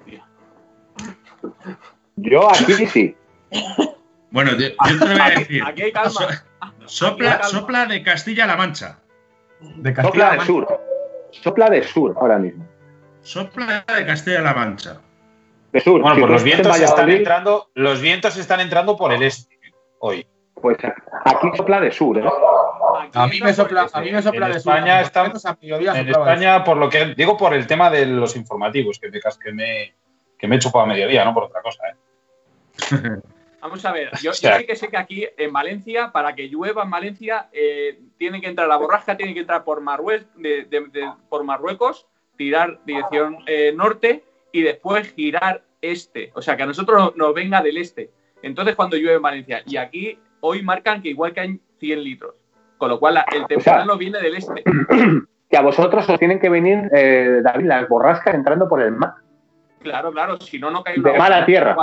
Hostia. Yo aquí sí. Bueno, yo, yo te lo voy a decir. Aquí hay calma. So- Aquí hay sopla, calma. sopla de Castilla-La Mancha. De Sopla Castilla. de sur. Sopla de sur ahora mismo. Sopla de Castilla-La Mancha. De sur. Bueno, Si pues los vientos están entrando, los vientos están entrando por el este hoy. Pues aquí sopla de sur, ¿eh? A mí me sopla, a mí me sopla En de sur. España Por está- En España, por lo que digo, por el tema de los informativos, que me, que me, que me he chupado a mediodía, no por otra cosa. ¿eh? Vamos a ver, yo, O sea- sí que sé que aquí en Valencia, para que llueva en Valencia, eh, tiene que entrar la borrasca, tiene que entrar por, Marruecos, de- de- de- por Marruecos, tirar dirección eh, norte y después girar este. O sea, que a nosotros nos venga del este. Entonces, cuando llueve en Valencia. Y aquí hoy marcan que igual caen 100 litros. Con lo cual, el temporal nos viene del este. Que a vosotros os tienen que venir, eh, David, las borrascas entrando por el mar. Claro, claro, si no, no cae De una mar a gota. tierra.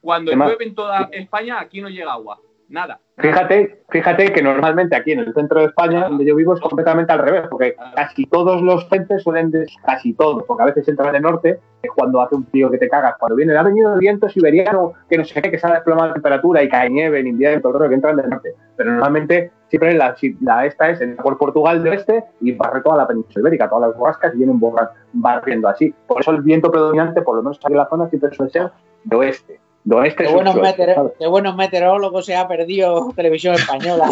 Cuando, llueve en toda España, aquí no llega agua. Nada. Fíjate, fíjate que normalmente aquí en el centro de España, donde yo vivo, es completamente al revés, porque casi todos los frentes suelen, des- casi todos, porque a veces entran de norte, es cuando hace un frío que te cagas, cuando viene, ha venido el viento siberiano, que no sé qué, que sale a desplomar la temperatura y cae nieve en invierno, todo el rollo, que entran del norte. Pero normalmente siempre la, la esta es en- por Portugal del este y barre toda la península ibérica, todas las borrascas y vienen borra- barriendo así. Por eso el viento predominante, por lo menos aquí en la zona, siempre suele ser de oeste. De buenos, meteorólogos se ha perdido televisión española.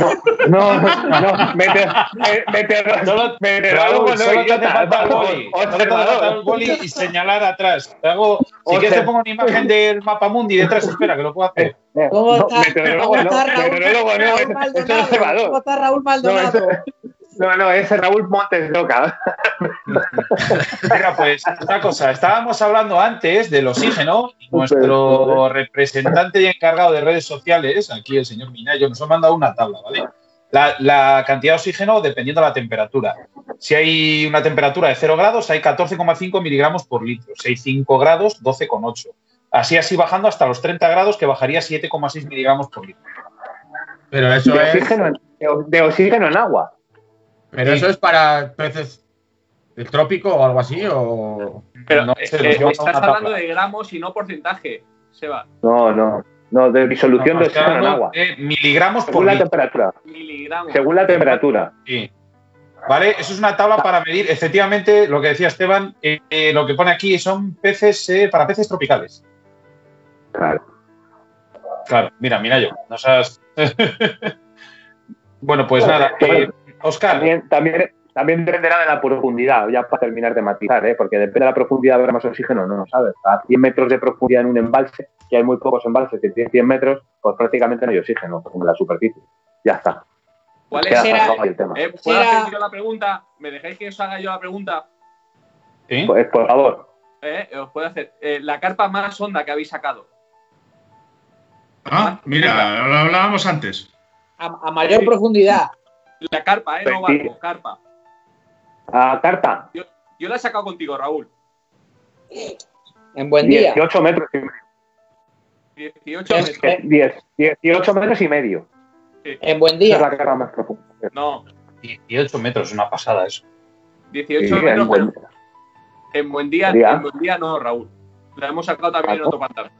No, no, meteor, meteor, Solo- meteorólogo Raúl, no, solo te hace idiota, falta el o- boli. Solo te hace falta el observador. boli y señalar atrás. Te hago, si quieres te pongo una imagen del mapa mundi detrás, espera, que lo puedo hacer. ¿Cómo no, está, meteorólogo cómo no, está Raúl, meteorólogo no, Raúl es- es Maldonado? Observador. ¿Cómo está Raúl No, no, es Raúl Montes de Oca. Mira, pues una cosa, estábamos hablando antes del oxígeno. y Nuestro representante y encargado de redes sociales, aquí el señor Minayo, nos ha mandado una tabla, ¿vale? La, la cantidad de oxígeno dependiendo de la temperatura. Si hay una temperatura de 0 grados, hay 14,5 miligramos por litro. Si hay 5 grados, 12,8. Así, así bajando hasta los 30 grados, que bajaría 7,6 miligramos por litro. Pero eso De es, oxígeno, en- de oxígeno en agua. Pero eso es para peces del trópico o algo así o Pero No eh, eh, estás hablando tabla. de gramos y no porcentaje, Seba. No, no, no, de disolución No, de oxígeno en agua. de miligramos por Según la litro. temperatura. Miligramos. Según la temperatura. Sí. ¿Vale? Eso es una tabla para medir, efectivamente, lo que decía Esteban, eh, eh, lo que pone aquí son peces eh, para peces tropicales. Claro. Claro, mira, mira yo. No seas... bueno, pues nada. eh, Oscar, También, también, también dependerá de la profundidad, ya para terminar de matizar, ¿eh? porque depende de la profundidad habrá más oxígeno, no, ¿sabes? A 100 metros de profundidad en un embalse, que hay muy pocos embalses que tienen 100 metros, pues prácticamente no hay oxígeno en la superficie. Ya está. ¿Cuál es? El tema. Eh, ¿Puedo hacer yo la pregunta? ¿Me dejáis que os haga yo la pregunta? ¿sí? Pues, por favor. Eh, os puedo hacer. Eh, la carpa más honda que habéis sacado. Ah, mira, lo hablábamos antes. A, a mayor profundidad. La carpa, ¿eh? No Sí. barco, carpa. A carta, Yo la he sacado contigo, Raúl. En buen día. 18 metros y medio. 18 Eh, metros. eh, 10, 18 metros y medio. En buen Esa es día. la carga más profunda. No, 18 metros, una pasada eso. 18 Sí, metros, en buen- pero en buen día, Día. en buen día no, Raúl. La hemos sacado también en Ah, otro pantano.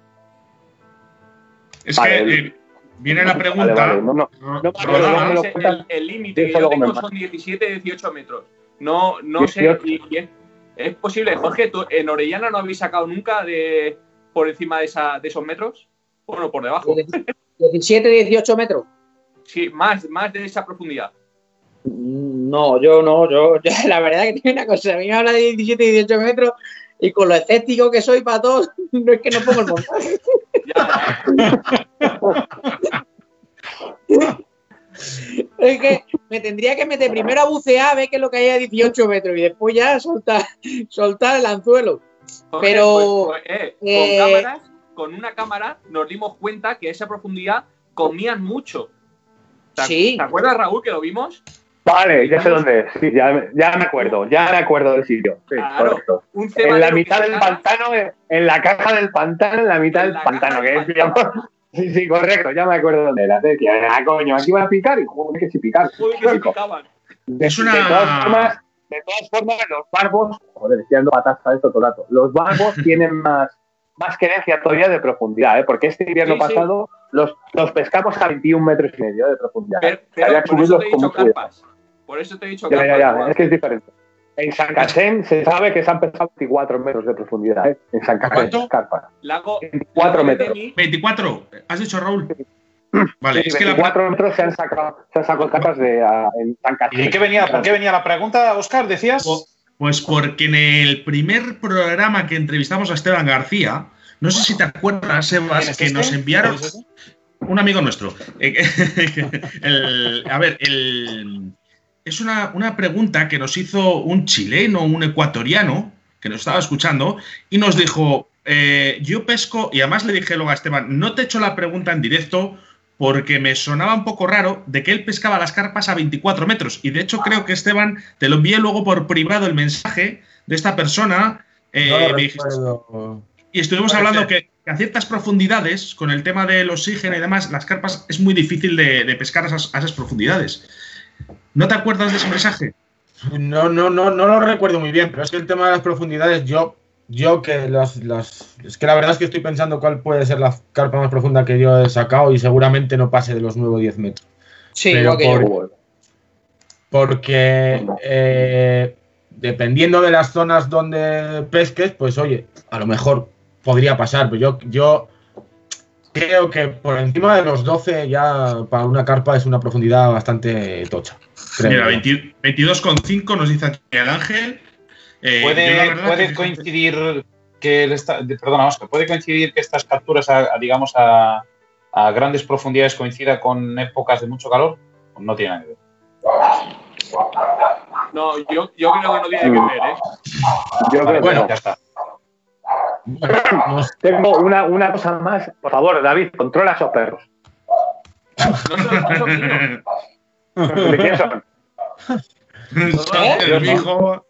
Es Vale, que eh, viene la pregunta. vale, no, no. No, el el límite que yo tengo son 17, 18 metros. No, no sé. 18. y- y es, es posible, Jorge, ¿tú en Orellana no habéis sacado nunca de por encima de, esa, de esos metros? Bueno, por debajo. 17, 18 metros. Sí, más, más de esa profundidad. Mm, No, yo no, yo, yo- la verdad que tiene una cosa, a mí me habla de 17 y 18 metros y con lo escéptico que soy para todos, no es que no pongo el montaje. Es que me tendría que meter primero a bucear, a ver qué es lo que hay a 18 metros y después ya soltar, soltar el anzuelo. Jorge, Pero, pues, pues, eh, eh, con cámaras, con una cámara nos dimos cuenta que a esa profundidad comían mucho. ¿Te, Sí. ¿Te acuerdas, Raúl, que lo vimos? Vale, ya sé dónde es. Sí, ya, me- ya me acuerdo, ya me acuerdo del sitio. Sí, Claro. correcto. Un En la mitad del pantano, eh, en la caja del pantano, en la mitad En del la pantano, que es pantano. Sí, sí, correcto, ya me acuerdo dónde era. Que, ah, coño, aquí van a picar y joder, que sí picar. Joder, que se picaban. De, Es una- de todas formas, de todas formas, los barbos, joder, estoy dando patas a esto todo el rato. Los barbos tienen más, más querencia todavía de profundidad, ¿eh? porque este invierno Sí, sí. pasado los, los pescamos a 21 metros y medio de profundidad. Pero, Había pero que por eso te he dicho carpas. Por eso te he dicho Ya, carpas. ya, ya, Juan. es que es diferente. En San Cachén se sabe que se han pesado 24 metros de profundidad, ¿eh? En San Cachén, ¿Cuánto? carpa. Lago, 24 lago de metros. Teni, 24. ¿Has dicho Raúl? Vale, Sí, es que la 24 metros se han sacado, se han sacado carpas de, a- en San ¿Y Cachén. de qué venía, por qué venía la pregunta, Oscar? ¿Decías? Pues porque en el primer programa que entrevistamos a Esteban García, no sé si te acuerdas, ¿Quién Sebas, es que este? nos enviaron ¿Quién es este? un amigo nuestro. El- a ver, el- es una, una pregunta que nos hizo un chileno, un ecuatoriano, que nos estaba escuchando, y nos dijo, eh, yo pesco, y además le dije luego a Esteban, no te he hecho la pregunta en directo porque me sonaba un poco raro de que él pescaba las carpas a 24 metros. Y de hecho creo que Esteban, te lo envié luego por privado el mensaje de esta persona. eh, No lo me dijiste- recuerdo. y estuvimos hablando que a ciertas profundidades, con el tema del oxígeno y demás, las carpas es muy difícil de, de pescar a esas, a esas profundidades. ¿No te acuerdas de ese mensaje? No, no, no, no lo recuerdo muy bien, pero es que el tema de las profundidades, yo, yo que las, las. Es que la verdad es que estoy pensando cuál puede ser la carpa más profunda que yo he sacado y seguramente no pase de los 9 o 10 metros. Sí, Pero por- Porque eh, dependiendo de las zonas donde pesques, pues oye, a lo mejor podría pasar, pero yo, yo creo que por encima de los 12 ya para una carpa es una profundidad bastante tocha. creo Mira, yo. 20 22,5 nos dice aquí el Ángel. Eh, ¿Puede, puede que- coincidir que el esta- perdona, Oscar, puede coincidir que estas capturas, a, a, digamos, a, a grandes profundidades coincida con épocas de mucho calor? No tiene nada que ver. No, yo, yo creo que no tiene que ver, ¿eh? Yo creo que Bueno, no. Ya está. Tengo una, una cosa más. Por favor, David, controla a esos perros. No son, no son míos. ¿De quién son? el hijo.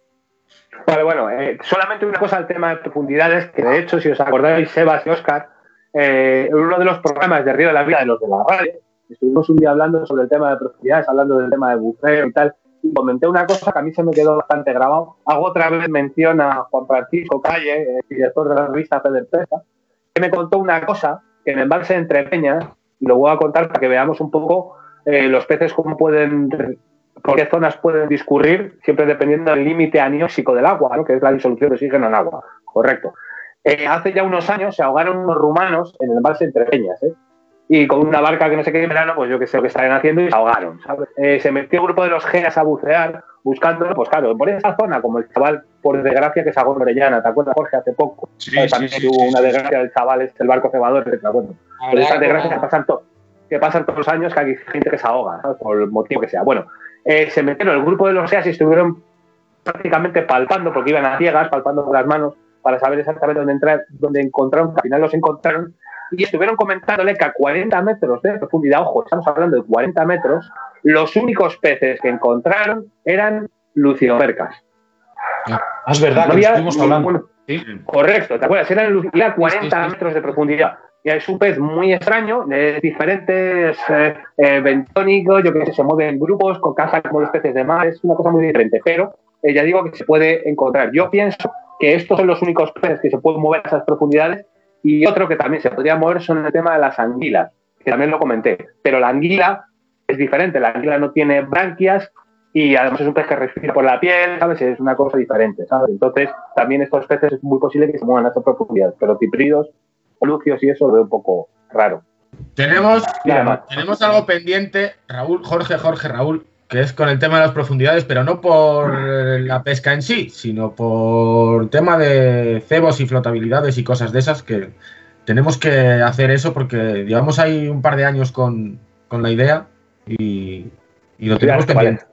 Vale, bueno, eh, solamente una cosa al tema de profundidades, que de hecho, si os acordáis, Sebas y Oscar, eh, en uno de los programas de Río de la Vida de los de la radio, estuvimos un día hablando sobre el tema de profundidades, hablando del tema de buceo y tal, comenté una cosa que a mí se me quedó bastante grabado. Hago otra vez mención a Juan Francisco Calle, eh, director de la revista Pesa, que me contó una cosa que en embalse de entre Peñas, y lo voy a contar para que veamos un poco eh, los peces cómo pueden por qué zonas pueden discurrir, siempre dependiendo del límite anióxico del agua, ¿no? que es la disolución de oxígeno en agua. Correcto. Eh, hace ya unos años se ahogaron unos rumanos en el embalse entre Peñas, ¿eh? Y con una barca que no sé qué en verano, pues yo qué sé lo que estaban haciendo y se ahogaron. ¿sabes? Eh, se metió un grupo de los GEAS a bucear, buscándolo, pues claro, por esa zona, como el chaval, por desgracia, que se ahogó en Orellana, ¿te acuerdas, Jorge, hace poco? Sí, ¿Sabes? sí, También sí, hubo una desgracia del chaval, este, el barco cebador, ¿te acuerdas? Pero esas desgracias que pasan, que pasan todos los años, que hay gente que se ahoga, ¿sabes? por el motivo que sea. Bueno, eh, se metieron el grupo de los SEAS y estuvieron prácticamente palpando, porque iban a ciegas, palpando con las manos para saber exactamente dónde entrar, dónde encontraron, al final los encontraron, y estuvieron comentándole que a 40 metros de profundidad, ojo, estamos hablando de 40 metros, los únicos peces que encontraron eran luciopercas. Ah, es verdad No que estuvimos hablando. Sí. Correcto, ¿te acuerdas? Eran era 40 Sí, sí, metros de profundidad. Y es un pez muy extraño, de diferentes eh, eh, bentónicos, yo que sé, se mueve en grupos, con caza como los peces de mar, es una cosa muy diferente, pero eh, ya digo que se puede encontrar. Yo pienso que estos son los únicos peces que se pueden mover a esas profundidades y otro que también se podría mover son el tema de las anguilas, que también lo comenté, pero la anguila es diferente, la anguila no tiene branquias y además es un pez que respira por la piel, ¿sabes? Es una cosa diferente, ¿sabes? Entonces, también estos peces es muy posible que se muevan a esas profundidades, pero tipridos, lucios y eso lo veo un poco raro. Tenemos, tenemos algo pendiente, Raúl, Jorge, Jorge, Raúl, que es con el tema de las profundidades, pero no por eh, la pesca en sí, sino por tema de cebos y flotabilidades y cosas de esas que tenemos que hacer eso porque llevamos ahí un par de años con, con la idea y, y lo tenemos Vale. pendiente.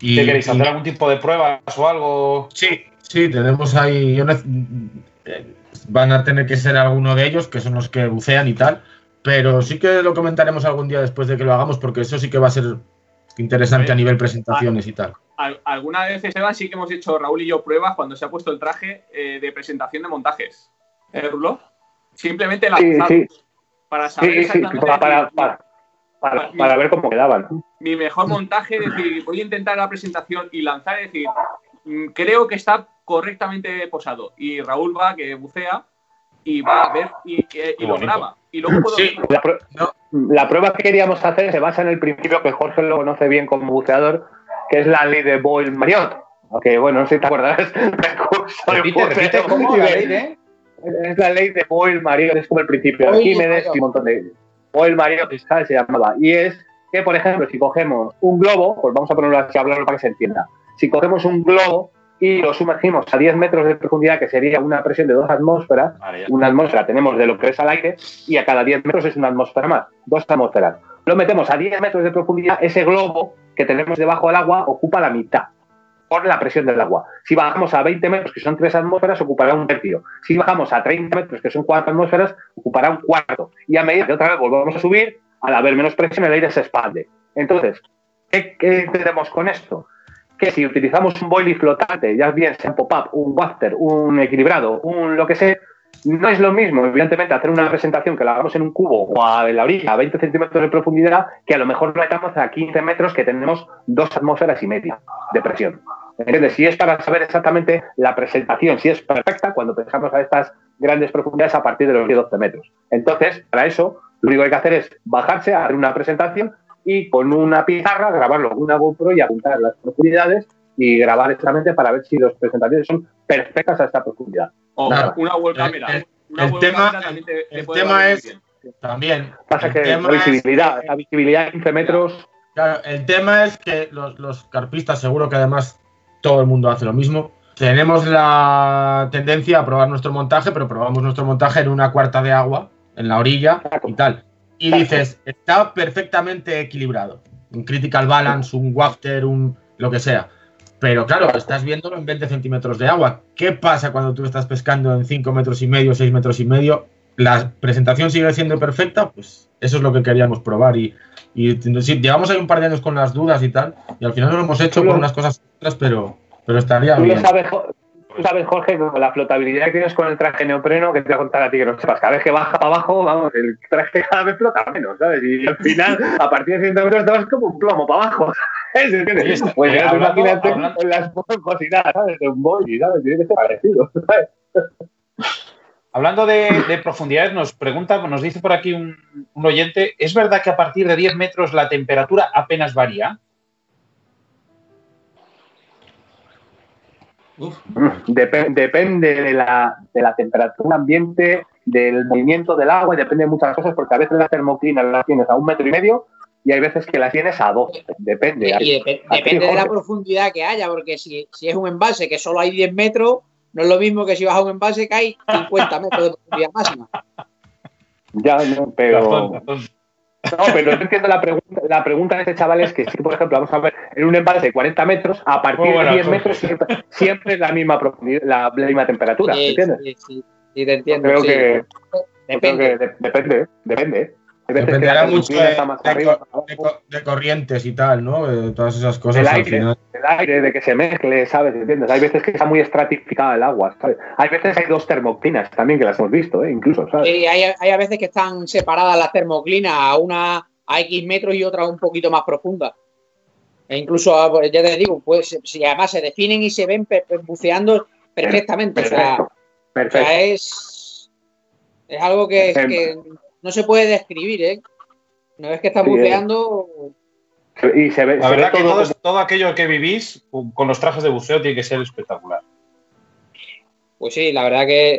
Y- ¿Qué queréis? y- ¿Hacer algún tipo de pruebas o algo? Sí, sí, tenemos ahí. yo van a tener que ser alguno de ellos, que son los que bucean y tal. Pero sí que lo comentaremos algún día después de que lo hagamos, porque eso sí que va a ser interesante a nivel presentaciones y tal. Al- alguna vez, Esteban, sí que hemos hecho Raúl y yo pruebas cuando se ha puesto el traje eh, de presentación de montajes. ¿Eh, Rulo? Simplemente Sí, lanzamos sí. para saber Sí, sí, exactamente para, para, para, para- para ver cómo quedaban. mi mejor montaje, es decir, voy a intentar la presentación y lanzar, es decir, mm, creo que está correctamente posado. Y Raúl va, que bucea, y va a ver y, y- y lo bonito. graba. Y luego puedo Sí. La, No. La prueba que queríamos hacer se basa en el principio que Jorge lo conoce bien como buceador, que es la ley de Boyle-Mariot. Aunque, bueno, no sé si te acuerdas. Es la ley de Boyle-Mariot, es como el principio de Arquímedes y un montón de... Boyle-Mariot, ¿sabes? Se llamaba. Y es que, por ejemplo, si cogemos un globo, pues vamos a ponerlo así, hablarlo para que se entienda. Si cogemos un globo y lo sumergimos a 10 metros de profundidad, que sería una presión de dos atmósferas, Vale, una atmósfera tenemos de lo que es al aire y a cada 10 metros es una atmósfera más, dos atmósferas. Lo metemos a 10 metros de profundidad, ese globo que tenemos debajo del agua ocupa la mitad por la presión del agua. Si bajamos a 20 metros, que son tres atmósferas, ocupará un tercio. Si bajamos a 30 metros, que son cuatro atmósferas, ocupará un cuarto. Y a medida que otra vez volvamos a subir, al haber menos presión, el aire se expande. Entonces, ¿qué, qué entendemos con esto? Que si utilizamos un boilie flotante, ya bien sea un pop-up, un wafter, un equilibrado, un lo que sea, no es lo mismo, evidentemente, hacer una presentación que la hagamos en un cubo o a en la orilla, a 20 centímetros de profundidad, que a lo mejor lo metamos a 15 metros, que tenemos dos atmósferas y media de presión. ¿Entiendes? Si es para saber exactamente la presentación, si es perfecta cuando pensamos a estas grandes profundidades a partir de los 10-12 metros. Entonces, para eso, lo único que hay que hacer es bajarse, hacer una presentación y con una pizarra grabarlo con una GoPro y apuntar las profundidades y grabar exactamente para ver si las presentaciones son perfectas a esta profundidad. O Claro. una web cámara. el- Una el web tema- cámara también te- te el puede tema es- bien. También. Pasa que la es- visibilidad, la visibilidad de 15 metros, Claro, el tema es que los, los carpistas, seguro que además todo el mundo hace lo mismo. Tenemos la tendencia a probar nuestro montaje, pero probamos nuestro montaje en una cuarta de agua, en la orilla y tal. Y dices, está perfectamente equilibrado. Un critical balance, un wafter, un lo que sea. Pero claro, estás viéndolo en 20 centímetros de agua. ¿Qué pasa cuando tú estás pescando en 5 metros y medio, 6 metros y medio? ¿La presentación sigue siendo perfecta? Pues eso es lo que queríamos probar. Y, y sí, llevamos ahí un par de años con las dudas y tal, y al final no lo hemos hecho por unas cosas otras, pero, pero estaría tú lo bien. sabes, sabes, Jorge, con la flotabilidad que tienes con el traje neopreno, que te voy a contar a ti que no sepas, cada vez que baja para abajo, vamos, el traje cada vez flota menos, ¿sabes? Y al final, a partir de 100 metros, te vas como un plomo para abajo. Pues ya tú hablando- imagínate con las cositas, ¿sabes? De un boy, ¿sabes? Tiene que ser parecido, ¿sabes? Hablando de, de profundidades, nos pregunta, nos dice por aquí un, un oyente, ¿es verdad que a partir de 10 metros la temperatura apenas varía? Dep- depende de la, de la temperatura ambiente, del movimiento del agua y depende de muchas cosas, porque a veces las termoclinas las tienes a un metro y medio y hay veces que las tienes a dos. Depende. Y dep- depende de la profundidad que haya, porque si, si es un embalse que solo hay 10 metros, no es lo mismo que si vas a un embalse que hay 50 metros de profundidad máxima. Ya, no, pero. No, pero yo entiendo la pregunta, la pregunta de este chaval es que si, por ejemplo, vamos a ver, en un embalse de 40 metros, a partir buena, de 10 Jorge. metros siempre, siempre es la misma profundidad, la, la misma temperatura, Sí, ¿entiendes? sí, sí, sí, te entiendo. creo sí. que, creo Depende. que de- depende, depende. Que Dependerá la mucho de, de de de corrientes y tal, ¿no? De todas esas cosas El al final. Aire, de que se mezcle, ¿sabes? ¿Entiendes? Hay veces que está muy estratificada el agua, ¿sabes? Hay veces hay dos termoclinas también que las hemos visto, ¿eh? Incluso, ¿sabes? Sí, hay, hay a veces que están separadas las termoclinas a una a X metros y otra un poquito más profunda. E incluso, pues, ya te digo, pues si además se definen y se ven buceando perfectamente. O sea, Perfecto. o Perfecto. sea, es, es algo que, Em. que no se puede describir, ¿eh? Una vez que estás Sí, eh. buceando, Y se ve, La se ve verdad que todo todo, como- todo aquello que vivís con los trajes de buceo tiene que ser espectacular. pues sí, la verdad que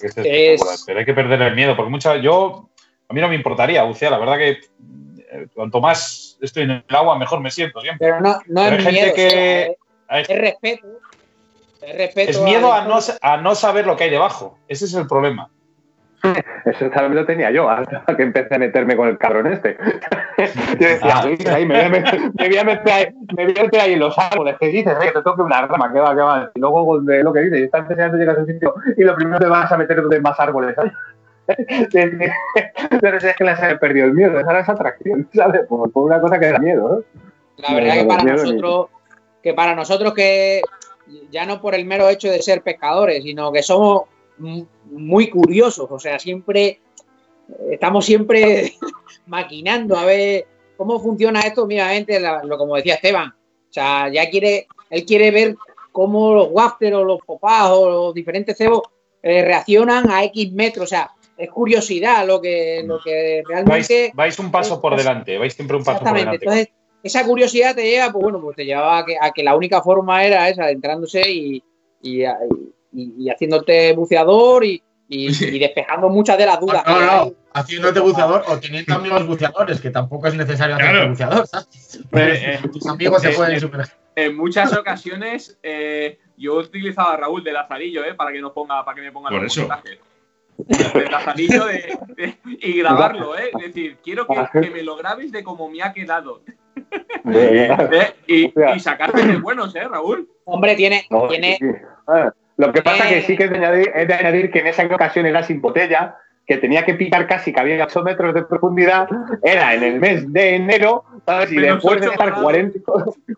Que es espectacular, Es- Pero hay que perder el miedo, porque mucha, yo, a mí no me importaría bucear, la verdad que eh, cuanto más estoy en el agua, mejor me siento siempre. pero no, no Pero es hay gente miedo, que- es, respeto. Es respeto. Es miedo a no, a no saber lo que hay debajo. Ese es el problema. Eso también lo tenía yo, hasta que empecé a meterme con el cabrón este. Yo decía, Ah. "Uy, ahí me, voy a meter, me voy a meter ahí, me voy a meter ahí en los árboles. que dices? Oye, te toque una rama, que va, que va. Y luego de lo que dices, estás enseñando, llegas a un sitio y lo primero te vas a meter donde más árboles. ¿sabes? Pero si es que les he perdido el miedo, esa era esa atracción, ¿sabes? Por, por una cosa que da miedo, ¿no? La verdad que para nosotros, que para nosotros que ya no por el mero hecho de ser pescadores, sino que somos muy curiosos, o sea, siempre estamos siempre maquinando a ver cómo funciona esto, la- lo como decía Esteban, o sea, ya quiere, él quiere ver cómo los wafter o los popás o los diferentes cebos eh, reaccionan a X metros. O sea, es curiosidad lo que, lo que realmente. vais un paso por delante, vais siempre un paso por delante. Entonces, esa curiosidad te lleva, pues bueno, pues te llevaba a que, a que la única forma era esa, adentrándose y, y, y- y haciéndote buceador y, y- y despejando muchas de las dudas. No, no, haciéndote buceador o teniendo amigos buceadores, que tampoco es necesario hacerte Claro. buceador, ¿sabes? Eh, Tus amigos se eh, pueden eh, sumergir. En muchas ocasiones eh, yo he utilizado a Raúl de Lazarillo, ¿eh? Para que nos ponga, para que me ponga Por los eso. De Lazarillo de- de- y grabarlo, ¿eh? Es decir, quiero que, que me lo grabes de cómo me ha quedado. ¿eh? Y, y sacarte de buenos, ¿eh, Raúl? Hombre, tiene, tiene, Lo que pasa Eh. que sí que es de, añadir, es de añadir que en esa ocasión era sin botella, que tenía que picar casi que había 8 metros de profundidad, era en el mes de enero, ¿sabes? Y Menos después de estar grados. 40,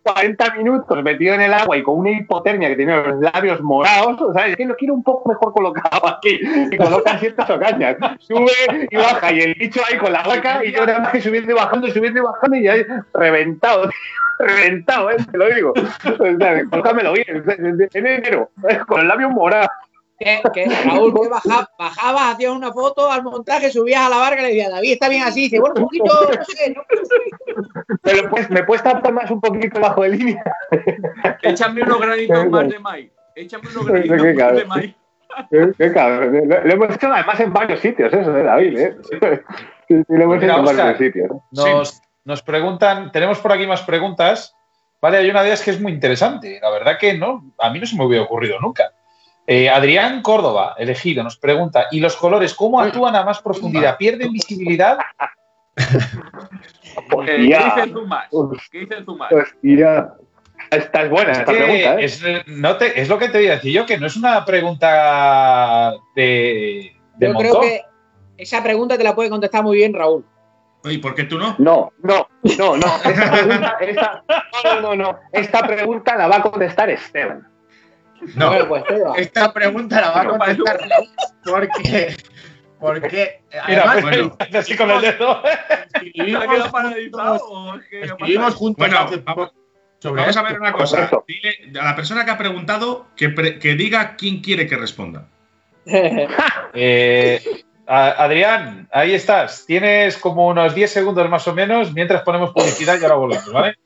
40 minutos metido en el agua y con una hipotermia que tenía los labios morados, ¿sabes? Es que lo quiero un poco mejor colocado aquí. Y coloca ciertas ocañas. Sube y baja, y el bicho ahí con la vaca, y yo nada más que subiendo y bajando, subiendo y bajando, y ya reventado, tío. Reventado, ¿eh? te lo digo. O sea, colócamelo bien, en enero, con el labio morado. Que, que Raúl, que baja- bajabas, hacías una foto al montaje, subías a la barca y le decías, David, está bien así. Dice, bueno, un poquito, no sé, no Pero pues, ¿me puedes tapar más un poquito bajo de línea? Échame unos granitos más de maíz. Échame unos granitos más de cabrón. maíz. Qué, qué cabrón. Lo, lo hemos hecho además en varios sitios, eso, ¿eh, David? ¿eh? Sí, sí, lo hemos Mira, hecho en varios sitios. Nos, nos preguntan, tenemos por aquí más preguntas. Vale, hay una de ellas que es muy interesante. La verdad que no, a mí no se me hubiera ocurrido nunca. Eh, Adrián Córdoba, elegido, nos pregunta, ¿y los colores cómo actúan a más profundidad? ¿Pierden visibilidad? Eh, ¿Qué Hostia, dice el Zumas? ¿Qué dice el Zumas? hostia. Esta es buena, Es, esta que pregunta, ¿eh? es, no te- es lo que te voy a decir yo, que no es una pregunta de, de Yo creo que esa pregunta te la puede contestar muy bien Raúl. Oye, ¿por qué tú no? No, no, no, no. Esta pregunta, esta, no, no, no. Esta pregunta la va a contestar Esteban. No, Bueno, pues esta pregunta la va a contestar porque, porque Mira, además pues, así con el dedo. ¿Se ha escribimos, que escribimos juntos Bueno, hace vamos- sobre Vamos a ver una cosa. Dile a la persona que ha preguntado que, pre- que diga quién quiere que responda. Eh, Adrián, ahí estás. Tienes como unos 10 segundos más o menos mientras ponemos publicidad y ahora volvemos, ¿vale?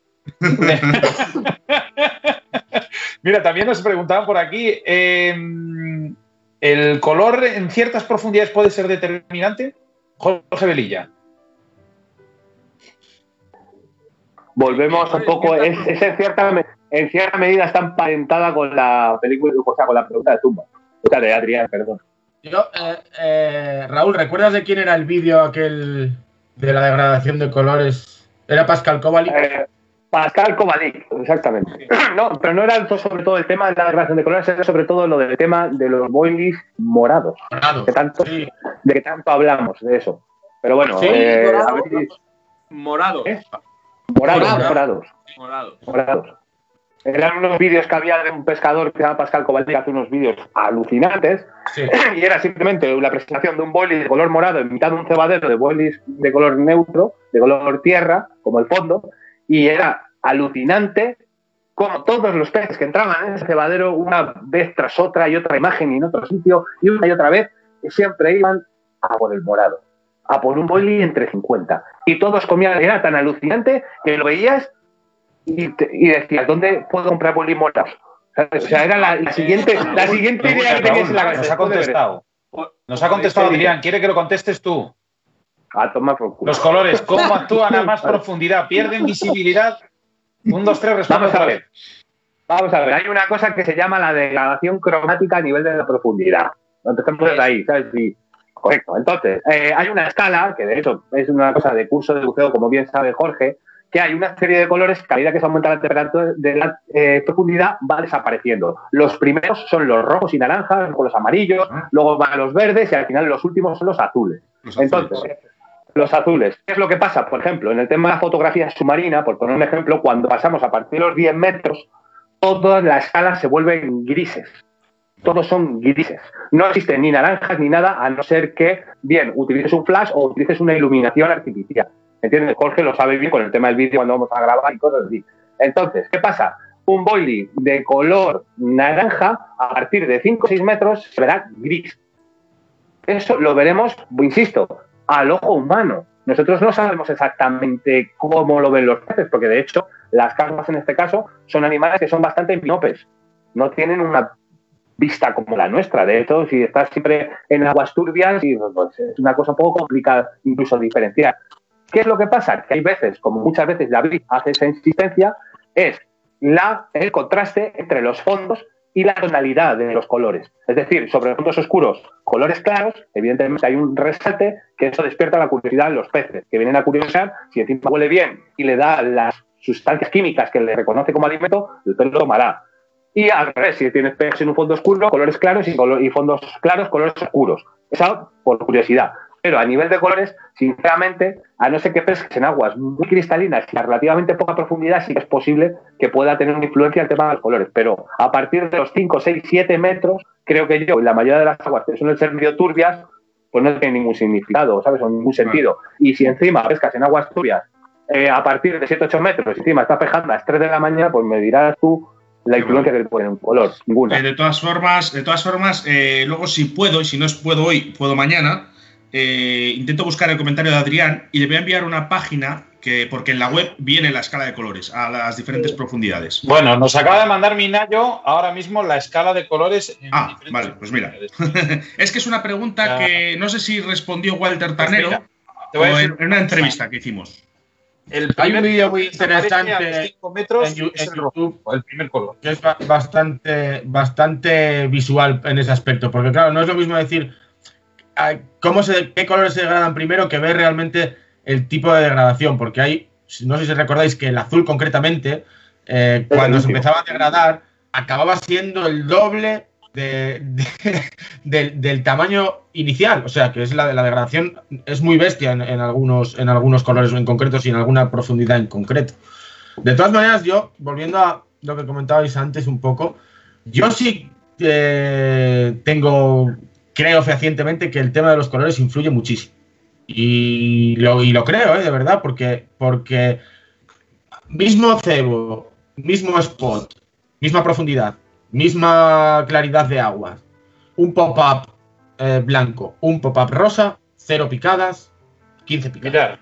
Mira, también nos preguntaban por aquí, eh, ¿el color en ciertas profundidades puede ser determinante? Jorge Velilla. Volvemos un poco, es, es en, cierta, me- en cierta medida está emparentada con la película, o sea, con la pregunta de Tumba. O sea, de Adrián, perdón. Yo, eh, eh, Raúl, ¿recuerdas de quién era el vídeo aquel de la degradación de colores? Era Pascal Kovalik. Pascal Kovalik, exactamente. No, pero no era sobre todo el tema de la degradación de colores, era sobre todo lo del tema de los boilies morados, Dorado. que tanto, Sí. de que tanto hablamos de eso. Pero bueno, Sí, eh, dorado. a ver si- Morado. ¿Eh? morados, Morado. morados, Morado. morados. Eran unos vídeos que había de un pescador que se llama Pascal Kovalik, que hace unos vídeos alucinantes, Sí. y era simplemente la presentación de un boilie de color morado en mitad de un cebadero de boilies de color neutro, de color tierra, como el fondo, y era alucinante como todos los peces que entraban en ese cebadero una vez tras otra y otra imagen y en otro sitio y una y otra vez, siempre iban a por el morado, a por un boilie entre 50. Y todos comían, era tan alucinante que lo veías y, te- y decías, ¿dónde puedo comprar boilies morados? O sea, era la, la siguiente, la siguiente idea que tenías en la cabeza. Nos ha contestado. Nos ha contestado Adrián. Quiere que lo contestes tú. A tomar por culo. Los colores, ¿cómo actúan a más profundidad? ¿Pierden visibilidad? Un, dos, tres, responde Vamos a ver. Vamos a ver, hay una cosa que se llama la degradación cromática a nivel de la profundidad. Empezamos desde ahí, ¿sabes? Correcto. Entonces, eh, hay una escala, que de hecho es una cosa de curso de buceo, como bien sabe Jorge, que hay una serie de colores que a medida que se aumenta la temperatura de la eh, profundidad va desapareciendo. Los primeros son los rojos y naranjas, luego los amarillos, luego van los verdes y al final los últimos son los azules. Los azules. Entonces, los azules. ¿Qué es lo que pasa? Por ejemplo, en el tema de la fotografía submarina, por poner un ejemplo, cuando pasamos a partir de los 10 metros, todas las escalas se vuelven grises. Todos son grises. No existen ni naranjas ni nada, a no ser que, bien, utilices un flash o utilices una iluminación artificial. ¿Entiendes? Jorge lo sabe bien con el tema del vídeo cuando vamos a grabar y cosas así. Entonces, ¿qué pasa? un boilie de color naranja, a partir de 5 o 6 metros se verá gris. Eso lo veremos, insisto, al ojo humano. Nosotros no sabemos exactamente cómo lo ven los peces, porque de hecho las carpas en este caso son animales que son bastante miopes. No tienen una vista como la nuestra. De hecho, si estás siempre en aguas turbias, pues, es una cosa un poco complicada incluso diferenciar. ¿Qué es lo que pasa? Que hay veces, como muchas veces David hace esa insistencia, es el contraste entre los fondos y la tonalidad de los colores. Es decir, sobre fondos oscuros, colores claros, evidentemente hay un resalte que eso despierta la curiosidad de los peces, que vienen a curiosidad, si encima huele bien y le da las sustancias químicas que le reconoce como alimento, el pez lo tomará. Y al revés, si tienes peces en un fondo oscuro, colores claros y, y fondos claros, colores oscuros. Eso por curiosidad. Pero a nivel de colores, sinceramente, a no ser que pesques en aguas muy cristalinas y a relativamente poca profundidad, sí que es posible que pueda tener una influencia el tema de los colores. Pero a partir de los 5, 6, 7 metros, creo que yo, y la mayoría de las aguas que suelen ser medio turbias, pues no tiene ningún significado, ¿sabes? O ningún sentido. Y si encima pescas en aguas turbias eh, a partir de 7, 8 metros, y encima está pejando a las 3 de la mañana, pues me dirás tú la influencia que le un color, ninguna. Eh, de todas formas, de todas formas eh, luego si puedo, y si no puedo hoy, puedo mañana, eh, intento buscar el comentario de Adrián y le voy a enviar una página que, porque en la web viene la escala de colores a las diferentes profundidades. Bueno, nos acaba de mandar Minayo ahora mismo la escala de colores. En ah, vale, pues mira. es que es una pregunta que no sé si respondió Walter pues Tanero en, una entrevista que hicimos. El Hay un vídeo muy interesante en, YouTube, el primer color. que es bastante, bastante visual en ese aspecto, porque claro, no es lo mismo decir cómo se, qué colores se degradan primero que ver realmente el tipo de degradación, porque hay, no sé si recordáis que el azul concretamente, eh, cuando se empezaba a degradar, acababa siendo el doble del tamaño inicial, o sea que es la, la degradación es muy bestia en, algunos, en algunos colores en concreto y en alguna profundidad en concreto. De todas maneras, yo, volviendo a lo que comentabais antes un poco, yo sí eh, tengo creo fehacientemente que el tema de los colores influye muchísimo. Y lo, y lo creo, ¿eh? de verdad, porque, porque mismo cebo, mismo spot, misma profundidad, misma claridad de agua, un pop-up eh, blanco, un pop-up rosa, cero picadas, 15 picadas. Mirad,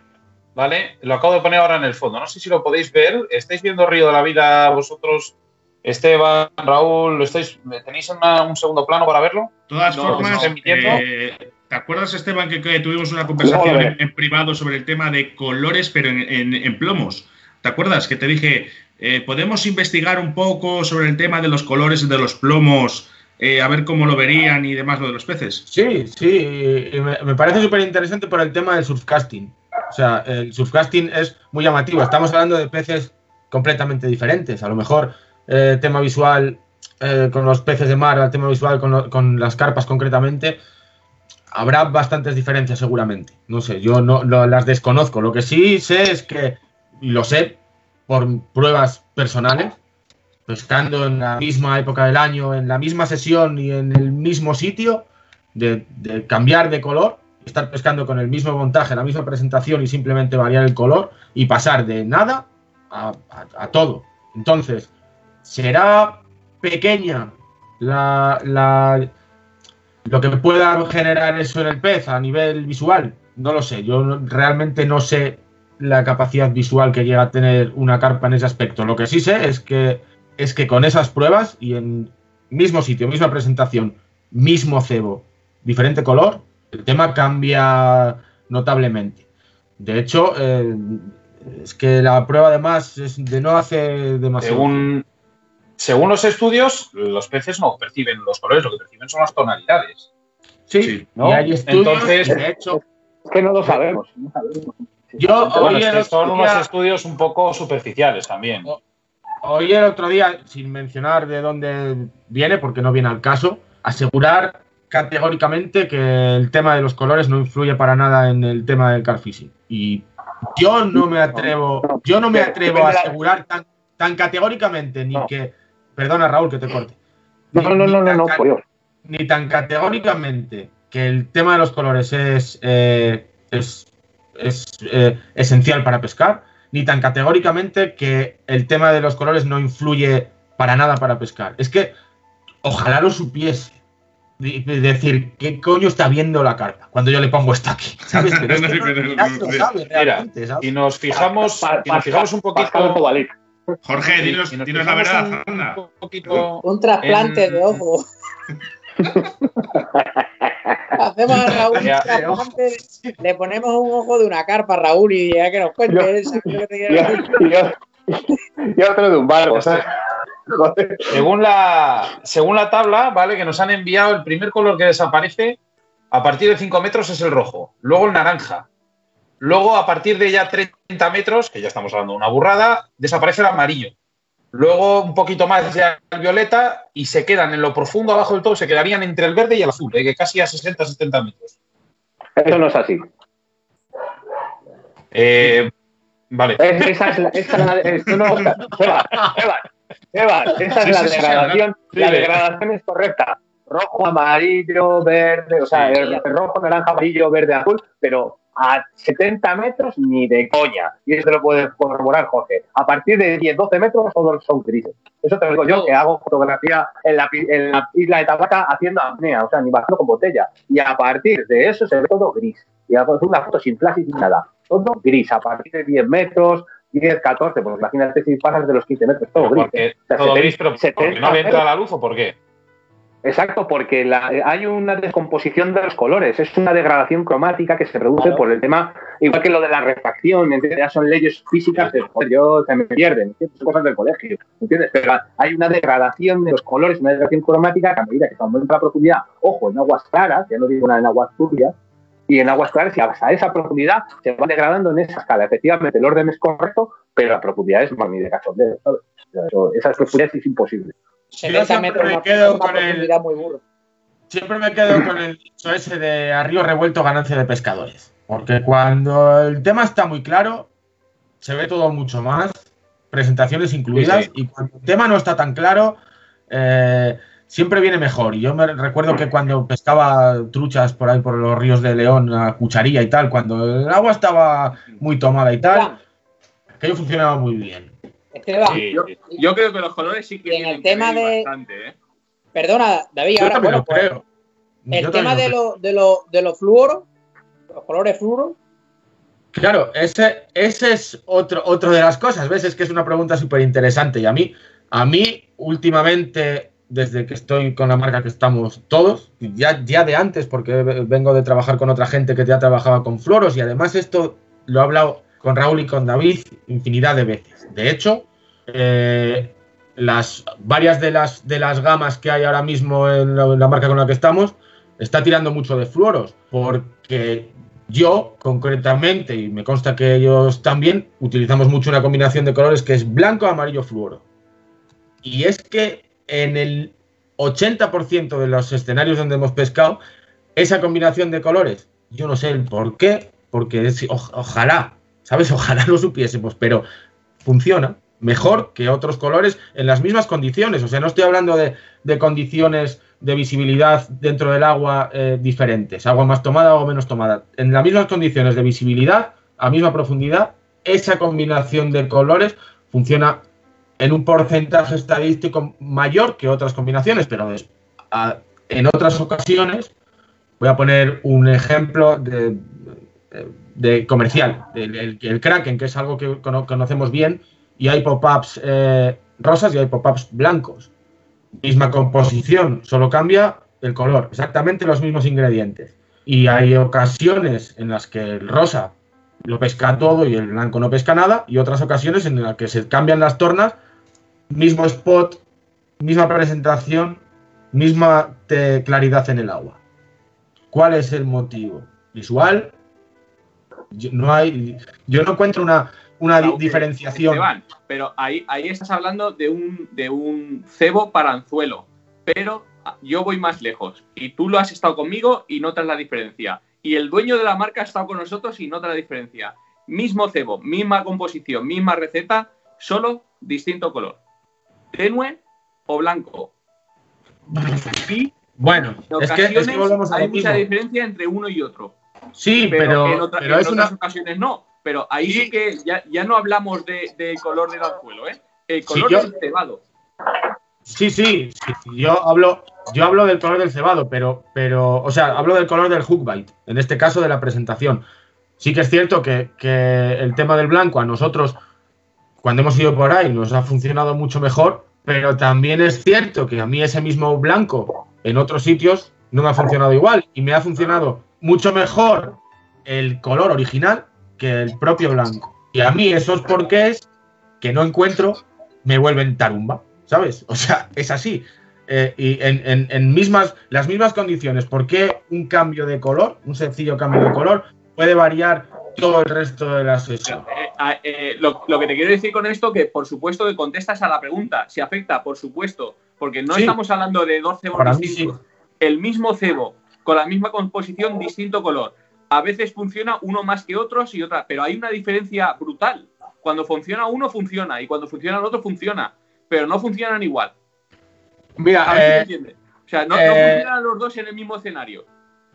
¿vale? Lo acabo de poner ahora en el fondo. No sé si lo podéis ver. ¿Estáis viendo Río de la Vida vosotros Esteban, Raúl, ¿lo estáis, ¿tenéis un segundo plano para verlo? De todas formas, eh, ¿te acuerdas, Esteban, que, tuvimos una conversación en, privado sobre el tema de colores, pero en, plomos? ¿Te acuerdas que te dije, eh, podemos investigar un poco sobre el tema de los colores de los plomos, eh, a ver cómo lo verían y demás lo de los peces? Sí, sí, me, me parece súper interesante por el tema del surfcasting. O sea, el surfcasting es muy llamativo. Estamos hablando de peces completamente diferentes. A lo mejor eh, tema visual eh, con los peces de mar, el tema visual con, las carpas concretamente, habrá bastantes diferencias seguramente. No sé, yo no, las desconozco. Lo que sí sé es que, y lo sé por pruebas personales, estando en la misma época del año, en la misma sesión y en el mismo sitio, de, cambiar de color, estar pescando con el mismo montaje, la misma presentación y simplemente variar el color y pasar de nada a todo. Entonces, será pequeña la, lo que pueda generar eso en el pez a nivel visual. No lo sé, yo realmente no sé la capacidad visual que llega a tener una carpa en ese aspecto. Lo que sí sé es que, es que con esas pruebas y en mismo sitio, misma presentación, mismo cebo, diferente color, el tema cambia notablemente. De hecho, eh, es que la prueba además es de no hace demasiado. Según, según los estudios, los peces no perciben los colores, lo que perciben son las tonalidades. Sí, ¿no? Entonces, de hecho, es que no lo sabemos. Yo son unos estudios un poco superficiales también. Oí el otro día, sin mencionar de dónde viene, porque no viene al caso, asegurar categóricamente que el tema de los colores no influye para nada en el tema del carfishing. Y yo no me atrevo, yo no me atrevo a asegurar tan, tan categóricamente ni que Perdona, Raúl, que te corte. No, no, no, no, no, por Dios. Ni tan categóricamente que el tema de los colores es, eh, es, eh, esencial para pescar, ni tan categóricamente que el tema de los colores no influye para nada para pescar. Es que ojalá lo supiese. De, de decir, ¿qué coño está viendo la carta cuando yo le pongo esto aquí? ¿Sabes? Pero es que no- nadie lo sabe Mira, realmente, ¿sabes? y nos fijamos, Pa- y nos fijamos un poquito. Pascal Kovalik. Jorge, dinos, dinos la verdad, un anda. poquito Un trasplante En- de ojo. Hacemos a Raúl un trasplante, le ponemos un ojo de una carpa a Raúl y ya que nos cuente Yo- yo- y otro de un barco. Según la, según la tabla, ¿vale? Que nos han enviado, el primer color que desaparece a partir de 5 metros es el rojo, luego el naranja. Luego, a partir de ya 30 metros, que ya estamos hablando de una burrada, desaparece el amarillo. Luego, un poquito más ya el violeta y se quedan en lo profundo, abajo del todo, se quedarían entre el verde y el azul, ¿eh? que casi a 60-70 metros. Eso no es así. Eh, vale. Es- esa es la, esa es la- es- no, no, Eva, Eva, Eva, esa es Sí, la sí, sí, sí, degradación. la degradación es correcta. Rojo, amarillo, verde, o sea, rojo, naranja, amarillo, verde, azul, pero a 70 metros ni de coña. Y eso lo puede corroborar, Jorge. A partir de 10, 12 metros todos son grises. Eso te lo digo yo, que hago fotografía en la, en la isla de Tabaca haciendo apnea, o sea, ni bajando con botella. Y a partir de eso se ve todo gris. Y hago una foto sin flash y sin nada. Todo gris, a partir de 10 metros, 10, 14, pues imagínate si pasas de los 15 metros, todo gris. Porque O sea, todo 70, gris, pero 70 no le entra la luz o por qué? Exacto, porque la- hay una descomposición de los colores, es una degradación cromática que se produce Claro. por el tema, igual que lo de la refracción, ¿entiendes? Ya son leyes físicas, de, joder, yo se me pierden, son cosas del colegio, ¿entiendes? Pero hay una degradación de los colores, una degradación cromática que a medida que se aumenta la profundidad, ojo, en aguas claras, ya no digo nada en aguas turbias, y en aguas claras, y a esa profundidad se van degradando en esa escala. Efectivamente, el orden es correcto, pero la profundidad es más ni de cachondeo, ¿sabes? O sea, eso- esa profundidad es imposible. 70 siempre metros me quedo una con el- profundidad muy burro. Siempre me quedo con el dicho ese de a río revuelto ganancia de pescadores. Porque cuando el tema está muy claro, se ve todo mucho más, presentaciones incluidas, Sí, y cuando el tema no está tan claro, eh, siempre viene mejor. Y yo me recuerdo que cuando pescaba truchas por ahí por los ríos de León a cucharilla y tal, cuando el agua estaba muy tomada y tal, aquello funcionaba muy bien. Esteban, Sí, yo- creo que los colores sí que en el tema de- bastante, ¿eh? perdona, David, Yo ahora, bueno, lo pues, creo. el Yo tema de, lo lo, de, lo, de los fluoros, los colores fluoros, Claro, ese, ese es otro, otro de las cosas, ¿ves? Es que es una pregunta súper interesante y a mí, a mí últimamente, desde que estoy con la marca que estamos todos, ya, ya de antes, porque vengo de trabajar con otra gente que ya trabajaba con fluoros y además esto lo he hablado con Raúl y con David infinidad de veces. De hecho, eh, las, varias de las, de las gamas que hay ahora mismo en la, marca con la que estamos está tirando mucho de fluoros, porque yo, concretamente, y me consta que ellos también, utilizamos mucho una combinación de colores que es blanco, amarillo, fluoro. Y es que en el 80% de los escenarios donde hemos pescado, esa combinación de colores, yo no sé el por qué, porque es- ojalá, ¿sabes? Ojalá lo supiésemos, pero funciona mejor que otros colores en las mismas condiciones. O sea, no estoy hablando de, condiciones de visibilidad dentro del agua eh, diferentes, agua más tomada o menos tomada. En las mismas condiciones de visibilidad, a misma profundidad, esa combinación de colores funciona en un porcentaje estadístico mayor que otras combinaciones, pero a- en otras ocasiones, voy a poner un ejemplo de, de comercial, el, Kraken, que es algo que cono- conocemos bien, y hay pop-ups eh, rosas y hay pop-ups blancos. Misma composición, solo cambia el color, exactamente los mismos ingredientes. Y hay ocasiones en las que el rosa lo pesca todo y el blanco no pesca nada, y otras ocasiones en las que se cambian las tornas, mismo spot, misma presentación, misma claridad en el agua. ¿Cuál es el motivo? ¿Visual? Yo no hay, yo no encuentro una, una Raúl, diferenciación. Esteban, pero ahí, ahí estás hablando de un, de un cebo para anzuelo. Pero yo voy más lejos. Y tú lo has estado conmigo y notas la diferencia. Y el dueño de la marca ha estado con nosotros y nota la diferencia. Mismo cebo, misma composición, misma receta, solo distinto color. Tenue o blanco. Y Bueno, en es que, es ocasiones que volvemos a hay mucha diferencia entre uno y otro. Sí, Pero, pero, en, otra- pero en es otras una. ocasiones no. pero ahí sí, que ya, ya, no hablamos del de color del anzuelo, ¿eh? El color Sí, yo- del cebado. Sí, sí, yo hablo, yo hablo del color del cebado, pero, pero, o sea, hablo del color del hook bite, en este caso de la presentación. Sí que es cierto que, que el tema del blanco a nosotros, cuando hemos ido por ahí, nos ha funcionado mucho mejor, pero también es cierto que a mí ese mismo blanco en otros sitios no me ha funcionado igual y me ha funcionado mucho mejor el color original que el propio blanco. Y a mí esos porqués que no encuentro me vuelven tarumba, ¿sabes? O sea, es así. Eh, y en, en- en mismas, las mismas condiciones, ¿por qué un cambio de color, un sencillo cambio de color, puede variar todo el resto de la sesión? Eh, ah, eh, lo, lo que te quiero decir con esto, que por supuesto que contestas a la pregunta. Si afecta, por supuesto, porque no Sí. estamos hablando de dos cebos distintos. El mismo cebo, con la misma composición, distinto color. A veces funciona uno más que otros y otra, pero hay una diferencia brutal. Cuando funciona uno, funciona, y cuando funciona el otro, funciona. Pero no funcionan igual. A Mira, ver si me eh, entiendes. O sea, no, no eh, funcionan los dos en el mismo escenario.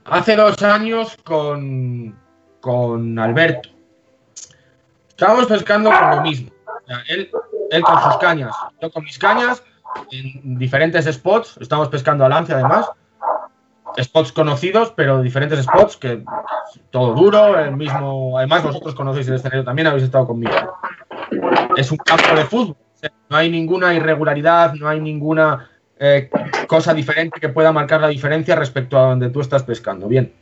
hace dos años con, con Alberto. Estábamos pescando con lo mismo. O sea, él, él con sus cañas, yo con mis cañas, en diferentes spots. Estamos pescando a lance además. Spots conocidos, pero diferentes spots, que todo duro, el mismo. Además, vosotros conocéis el escenario también, habéis estado conmigo. Es un campo de fútbol. No hay ninguna irregularidad, no hay ninguna eh, cosa diferente que pueda marcar la diferencia respecto a donde tú estás pescando. Bien.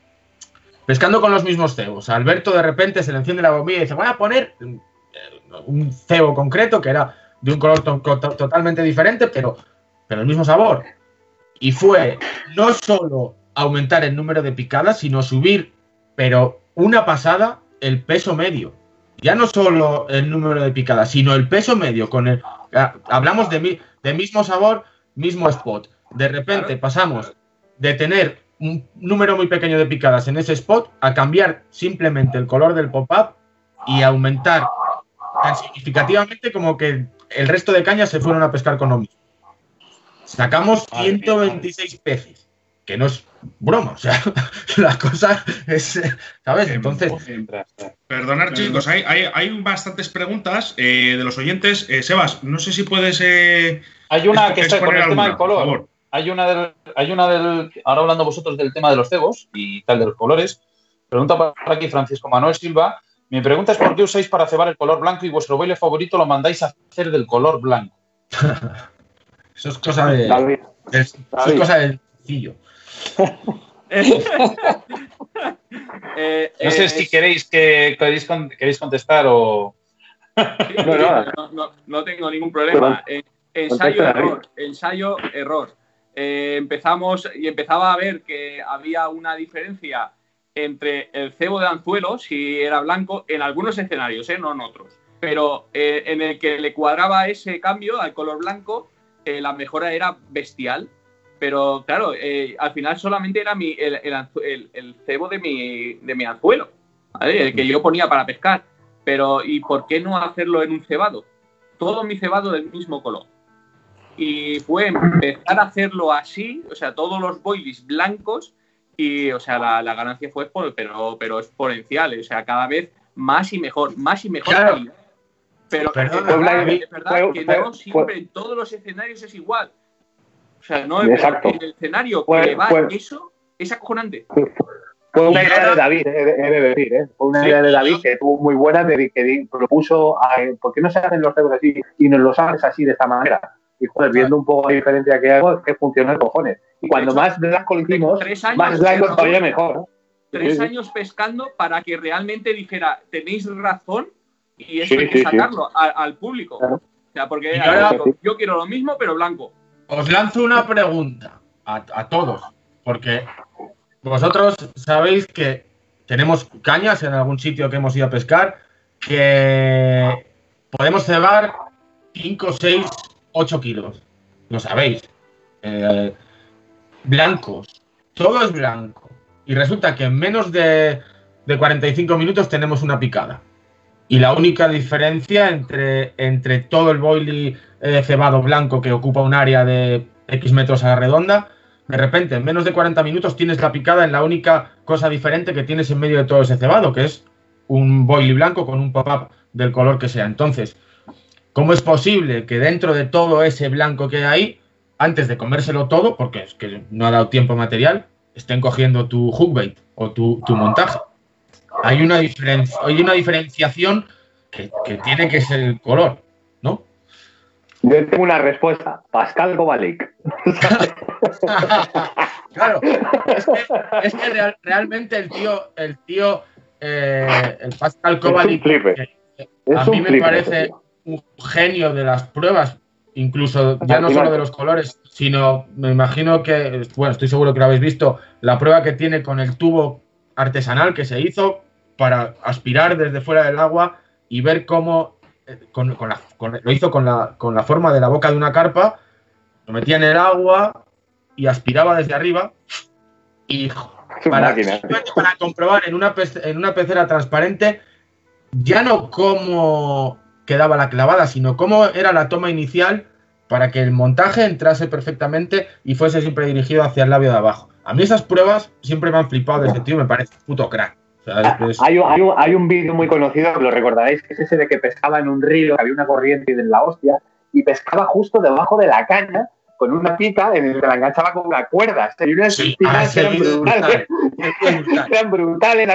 Pescando con los mismos cebos. Alberto de repente se le enciende la bombilla y dice, voy a poner un cebo concreto que era de un color to- to- totalmente diferente, pero, pero el mismo sabor. Y fue no solo aumentar el número de picadas, sino subir, pero una pasada, el peso medio. Ya no solo el número de picadas, sino el peso medio. Con el, hablamos de, mi- de mismo sabor, mismo spot. De repente pasamos de tener un número muy pequeño de picadas en ese spot a cambiar simplemente el color del pop-up y aumentar tan significativamente como que el resto de cañas se fueron a pescar con lo mismo. Sacamos Madre mía. 126 peces, que no es broma, o sea, la cosa es, ¿sabes? Entonces, Perdonar, chicos, hay, hay, hay bastantes preguntas eh, de los oyentes. Eh, Sebas, no sé si puedes. eh, Hay una que está con el tema del color. por favor. Hay una del, hay una del, ahora hablando vosotros del tema de los cebos y tal de los colores. Pregunta para aquí Francisco Manuel Silva. Mi pregunta es por qué usáis para cebar el color blanco y vuestro baile favorito lo mandáis a hacer del color blanco. eso es cosa de, David, de- eso es cosa del sencillo. Eh, No sé eh, si es- queréis que queréis, con- queréis contestar o No, sí, no. no, no- no tengo ningún problema. Eh, ensayo, error. Ensayo, error. Eh, empezamos y empezaba a ver que había una diferencia entre el cebo de anzuelo, si era blanco, en algunos escenarios, eh, no en otros. Pero eh, en el que le cuadraba ese cambio al color blanco, eh, la mejora era bestial. Pero claro, eh, al final solamente era mi, el, el anzu- el- el cebo de mi, de mi anzuelo, ¿vale? el que yo ponía para pescar. Pero, ¿y por qué no hacerlo en un cebado? Todo mi cebado del mismo color. Y fue empezar a hacerlo así, o sea, todos los boilies blancos, y, o sea, la, la ganancia fue pero, pero exponencial, o sea, cada vez más y mejor, más y mejor Claro. Pero es verdad, David, es verdad fue- que fue- no siempre en todos los escenarios es igual. O sea, no Exacto. en el escenario Fue- que va fue- eso, es acojonante. Fue una idea de David, he de, he de decir, ¿eh? Fue una Sí, idea de David que tuvo muy buena, de, que propuso, a, ¿por qué no se hacen los cebos así y nos los haces así de esta manera? Y joder, viendo un poco la diferencia que hago, es que funcionó el cojones. Y cuando De hecho, más blanco lo hicimos, más blanco todavía mejor. ¿no? tres Sí, años pescando para que realmente dijera, tenéis razón y eso Sí, hay que sí, sí. sacarlo a- al público. Claro. O sea, porque ahora- yo quiero lo mismo, pero blanco. Os lanzo una pregunta a, todos, porque vosotros sabéis que tenemos cañas en algún sitio que hemos ido a pescar, que podemos cebar 5, 6, 8 kilos. Lo sabéis. Eh, blancos. Todo es blanco. Y resulta que en menos de, de 45 minutos tenemos una picada. Y la única diferencia entre, entre todo el boilie eh, cebado blanco que ocupa un área de X metros a la redonda, de repente en menos de 40 minutos tienes la picada en la única cosa diferente que tienes en medio de todo ese cebado, que es un boily blanco con un pop-up del color que sea. Entonces, ¿cómo es posible que dentro de todo ese blanco que hay antes de comérselo todo, porque es que no ha dado tiempo material, estén cogiendo tu hookbait o tu, tu montaje? Hay una, diferen- hay una diferenciación que, que tiene que ser el color, ¿no? Yo tengo una respuesta. Pascal Kovalik. claro, es que, es que real- realmente el tío, el tío, eh, el Pascal Es a mí me parece un genio de las pruebas, incluso ya no solo de los colores, sino me imagino que, bueno, estoy seguro que lo habéis visto, la prueba que tiene con el tubo artesanal que se hizo para aspirar desde fuera del agua y ver cómo eh, con- con la- con- lo hizo con la, con la forma de la boca de una carpa, lo metía en el agua y aspiraba desde arriba y para, para comprobar en una, pece- en una pecera transparente ya no cómo quedaba la clavada, sino cómo era la toma inicial para que el montaje entrase perfectamente y fuese siempre dirigido hacia el labio de abajo. A mí esas pruebas siempre me han flipado de ese tío, me parece un puto crack. O sea, es- es- Hay un, hay un, hay un vídeo muy conocido, lo recordaréis, que es ese de que pescaba en un río, que había una corriente de la hostia, y pescaba justo debajo de la caña con una pica en el que la enganchaba con una cuerda. Y unas Sí, picas ah, eran brutales. brutal. Eran brutales.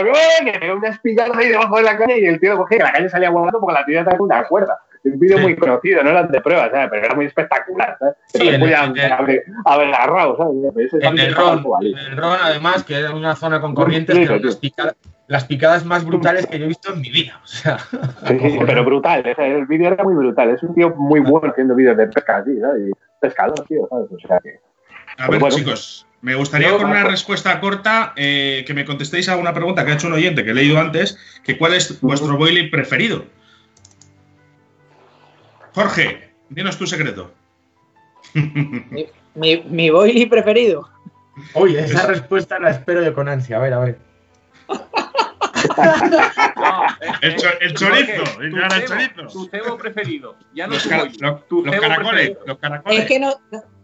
Pegó unas picadas ahí debajo de la caña y el tío cogía y la caña salía volando porque la tía estaba con una cuerda. Un vídeo Sí. muy conocido, no eran de pruebas, ¿sabes? pero era muy espectacular. ¿sabes? Sí, en el- en el- haber, haber agarrado, ¿sabes? Pero En el ron, en el ron, además, que era una zona con corrientes, las picadas, las picadas más brutales que yo he visto en mi vida. O sea, Sí, pero brutal, el vídeo era muy brutal. Es un tío muy bueno haciendo vídeos de pesca, así, ¿sabes? Y pescador, tío, ¿sabes? O sea que. A ver, Bueno. chicos, me gustaría No, con una no. respuesta corta eh, que me contestéis a una pregunta que ha hecho un oyente que he leído antes, que cuál es vuestro boiling preferido. Jorge, dinos tu secreto. Mi, mi boily preferido. Oye, esa respuesta la espero yo con ansia. A ver, a ver. No, El cho- el chorizo, el tu cebo, chorizo. Tu cebo preferido. Ya no Los, tu caracoles, preferido. los caracoles. Es que no-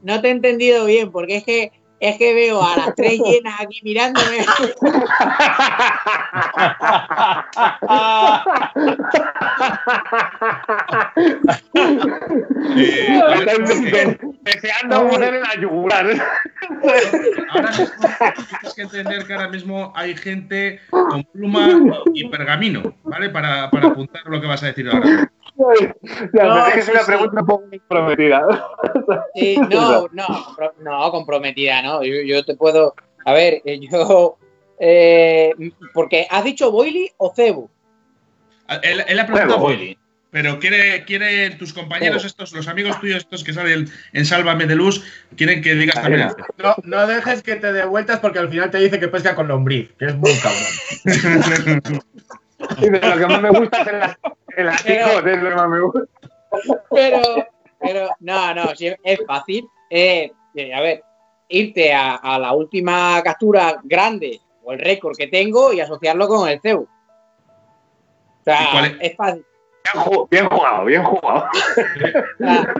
no te he entendido bien, porque es que es que veo a las tres llenas aquí mirándome. Eh, Están deseando poner en la yugular. ahora mismo tienes que entender que ahora mismo hay gente con pluma y pergamino, ¿vale? Para, para apuntar lo que vas a decir ahora. Ya, No, me es que es sí, una sí. pregunta un poco comprometida. Sí, no, no, no, comprometida, ¿no? Yo, yo te puedo. A ver, eh, yo. eh, porque has dicho boily o cebo. Él, él ha preguntado. Boily, pero quiere, quiere tus compañeros estos, los amigos tuyos estos que salen en Sálvame de Luz, quieren que digas también. No, no dejes que te dé vueltas porque al final te dice que pesca con lombriz, que es muy cabrón. Y de lo que más me gusta es el, el ático, es lo que más me gusta. Pero, pero, no, no, es fácil. Eh, eh, a ver, irte a, a la última captura grande o el récord que tengo y asociarlo con el cebo. O sea, ¿Y cuál es? es fácil. Bien ju- Bien jugado, bien jugado.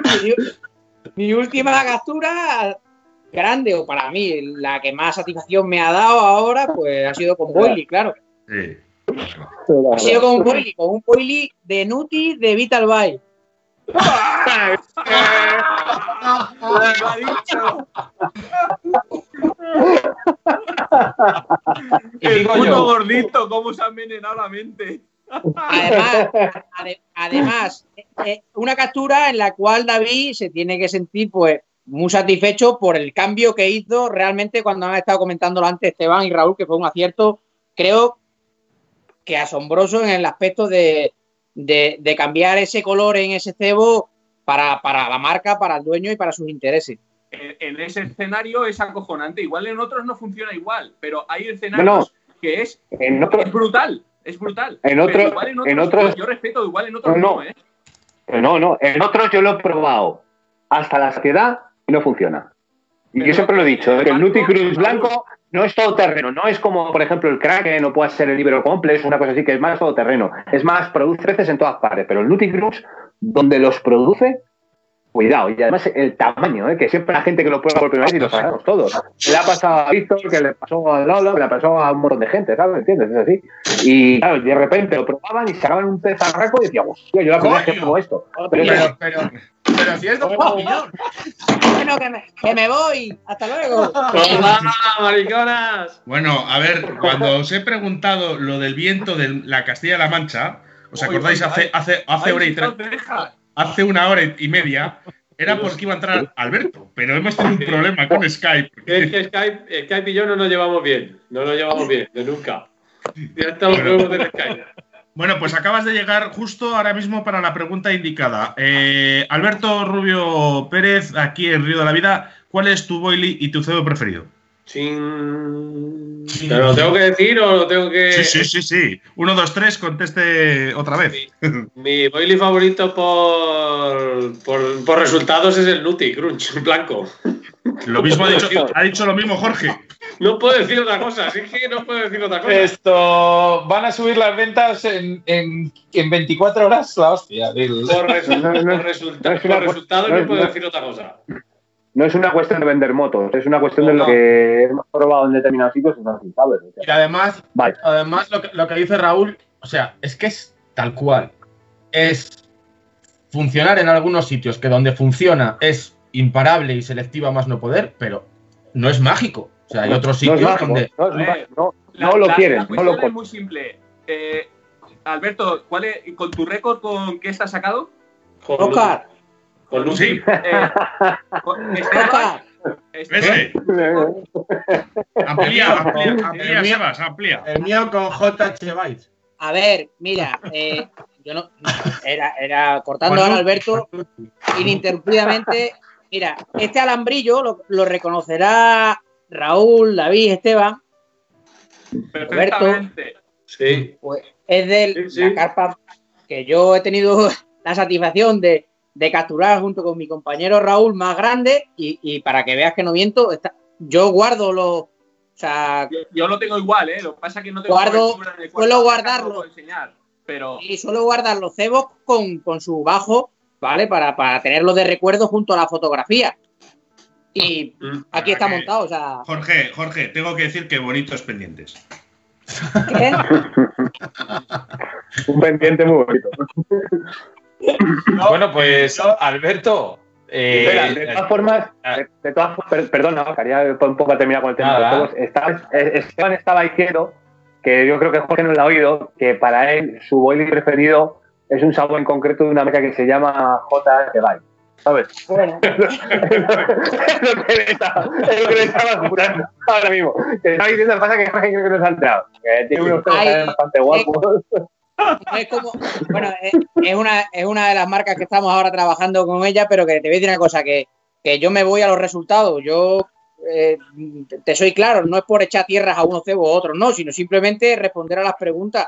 Mi última captura grande, o para mí, la que más satisfacción me ha dado ahora, pues ha sido con Boily, claro. Sí. Ha sido con un Boily, con un Boily de Nuti de Vital. ¿Qué El puto gordito, cómo se ha envenenado la mente. Además, ade- además eh, eh, una captura en la cual David se tiene que sentir pues muy satisfecho por el cambio que hizo realmente cuando han estado comentándolo antes Esteban y Raúl, que fue un acierto, creo que asombroso en el aspecto de, de- de cambiar ese color en ese cebo para, para la marca, para el dueño y para sus intereses. En, en ese escenario es acojonante. Igual en otros no funciona igual, pero hay escenarios que es, En otro, es brutal. Es brutal. En otro- igual en otros, en otros- yo respeto, igual en otros No, no, no. ¿eh? no, no, en otros yo lo he probado hasta la saciedad y no funciona. Y yo siempre lo he dicho, ¿eh? el Blanco, Nuticruz blanco no es todoterreno, no es como, por ejemplo, el Kraken o puede ser el Libero Complex, una cosa así, que es más todoterreno. Es más, produce veces en todas partes, pero el Nuticruz, donde los produce, cuidado. Y además el tamaño, ¿eh? que siempre la gente que lo prueba por primera vez y lo sabemos todos. Le ha pasado a Víctor, que le pasó a Lolo, que le pasó a un montón de gente, ¿sabes? ¿Entiendes? Es así. Y claro, de repente lo probaban y sacaban un pez arraco y decía, hostia, yo la primera vez que pruebo esto. Pero, Pero, pero, pero si es Don. Bueno, que me, que me voy. Hasta luego. ¡Toma, mariconas! Bueno, a ver, cuando os he preguntado lo del viento de la Castilla-La Mancha, ¿os acordáis hace, hace, hace, hora y si hace una hora y media? Era porque iba a entrar Alberto, pero hemos tenido un problema con Skype. Es que Skype, Skype y yo no nos llevamos bien. No nos llevamos bien, de nunca. Ya están los juegos del Skype. Bueno, pues acabas de llegar justo ahora mismo para la pregunta indicada. Eh, Alberto Rubio Pérez, aquí en Río de la Vida, ¿cuál es tu boily y tu cebo preferido? Sin... ¿Pero lo tengo que decir o lo tengo que...? Sí, sí, sí, sí. Uno, dos, tres, conteste otra vez. Mi boily favorito por, por, por resultados es el Nutty Crunch, blanco. Lo mismo ha dicho, ha dicho lo mismo Jorge. No puedo decir otra cosa, sí que no puedo decir otra cosa. Esto van a subir las ventas en, en, en 24 horas, la hostia. del- Por, resu- No, no, por resulta- no es una por cu- resultados no puedo decir otra cosa. No es una cuestión de vender motos, es una cuestión de lo que hemos probado en determinados sitios y no así, ¿sabes? O sea, Y además, Vale. además lo, que, lo que dice Raúl, o sea, es que es tal cual. Es funcionar en algunos sitios que donde funciona es imparable y selectiva más no poder, pero no es mágico. O sea, hay otros no sitios mágico, donde. no, es Eh, no, La- no lo la- quieren, La no lo es quieren. muy simple. Eh, Alberto, ¿cuál es, con tu récord, con qué estás sacado? Oscar, Con Nutty. Sí, Eh, con- Esteban. Amplía, amplía, amplía, El mío- Sebas, amplía. El mío con JH Bytes. A ver, mira, eh, yo no. Era, era cortando ahora Nutty, Alberto ininterrumpidamente. Mira, este alambrillo lo, lo reconocerá Raúl, David, Esteban. perfectamente. Sí. Pues es de Sí, sí. la carpa que yo he tenido la satisfacción de, de capturar junto con mi compañero Raúl más grande. Y, y para que veas que no miento, está- yo guardo los. O sea, Yo, yo lo tengo igual, ¿eh? Lo que pasa es que no tengo Guardo- en el suelo guardarlo. enseñar, pero y suelo guardar los cebos con, con su bajo, ¿vale? Para, para tenerlos de recuerdo junto a la fotografía. Y Mm. aquí está que- montado, o sea. Jorge, Jorge, tengo que decir que bonitos pendientes. ¿qué? Un pendiente muy bonito. Bueno, pues Alberto. eh, Espera, de todas formas, de, de todas per- perdona, quería un poco terminar con el tema de los juegos. Estaba- eh, Esteban estaba diciendo, que yo creo que Jorge no lo ha oído, que para él su boiling preferido es un sabor en concreto de una marca que se llama J. Byte. ¿Sabes? Bueno, es lo que le estaba, es lo que le estaba jurando ahora mismo. Te estaba diciendo, pasa que Jorge creo que no se ha enterado. Que tiene unos Ay, temas bastante guapos. No es como. Bueno, es, es una, es una de las marcas que estamos ahora trabajando con ella, pero que te voy a decir una cosa: que, que yo me voy a los resultados. Yo. eh, te soy claro, no es por echar tierras a unos cebos u otros, no, sino simplemente responder a las preguntas.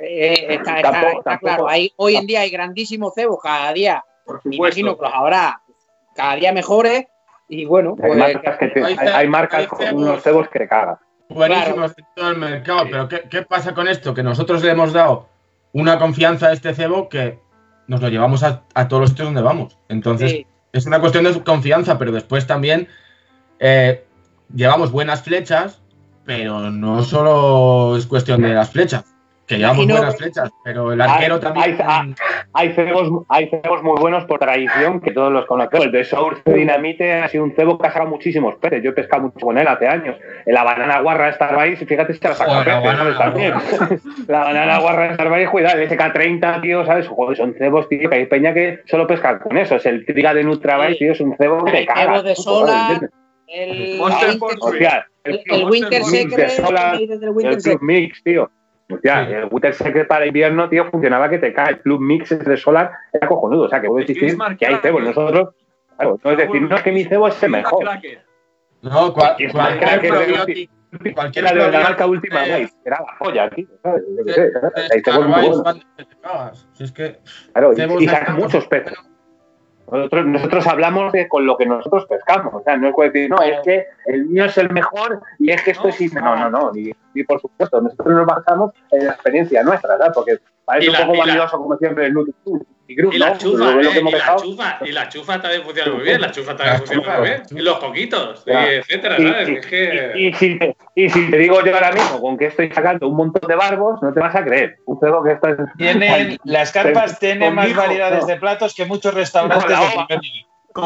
Eh, está, está- Tampoco- está tampoco- claro. Hay, hoy en día hay grandísimos cebos, cada día por me imagino que supuesto. los habrá cada día mejores y bueno, Hay pues marcas, que te- hay marcas hay con unos cebos que te cagas. Buenísimos en todo el mercado, pero ¿qué, qué pasa con esto? Que nosotros le hemos dado una confianza a este cebo que nos lo llevamos a, a todos los sitios donde vamos. Entonces, sí, es una cuestión de confianza, pero después también eh, llevamos buenas flechas, pero no solo es cuestión de las flechas, que llevamos Imagino- buenas flechas, pero el arquero Hay- también... hay- Hay cebos, hay cebos muy buenos por tradición que todos los conocemos. El de Source Dinamite ha sido un cebo que ha sacado muchísimos peces. Yo he pescado mucho con él hace años. La banana guarra de Starbase, fíjate si te la saca Joder, la peces, También. La banana guarra de Starbase, cuidado, el SK30, tío, ¿sabes? Joder, son cebos, tío, que hay peña que solo pesca con eso. Es el triga de Nutrabase, tío, es un cebo que caga. cebos de Joder, sola, el, Monster el el, el, el Winter de Secret, sola, ¿qué dices del el Winter Club? Mix, tío. Hostia, Sí. el Winter Secret para invierno, tío, funcionaba que te cae. El Club Mix de Solar era cojonudo. O sea, que puede Es que hay cebos. tío. Nosotros, claro, no es decir, no es que mi cebo es el mejor. Cracker. No, cual- Y es cualquier probiótico- de la marca Última Race. Era la joya, tío. ¿sabes? Yo qué Claro, y, y muchos peces. Nosotros, nosotros hablamos de con lo que nosotros pescamos. O sea, no es decir, no, es que el mío es el mejor y es que esto es. No, no, no. Ni por supuesto. Nosotros nos basamos en la experiencia nuestra, ¿verdad? Porque parece Y un poco y valioso, como siempre, el Nutri. Y Cruz, Y la ¿no? chufa, eh, y la chufa, y la chufa también funciona muy bien, la chufa también La funciona chufa, muy bien. Y los coquitos, y Ya. etcétera, Y- ¿sabes? y- Es que. Y, y si te, y si te digo yo ahora mismo con que estoy sacando un montón de barbos, no te vas a creer. Un juego que está Tienen, las carpas tienen más variedades no. de platos que muchos restaurantes la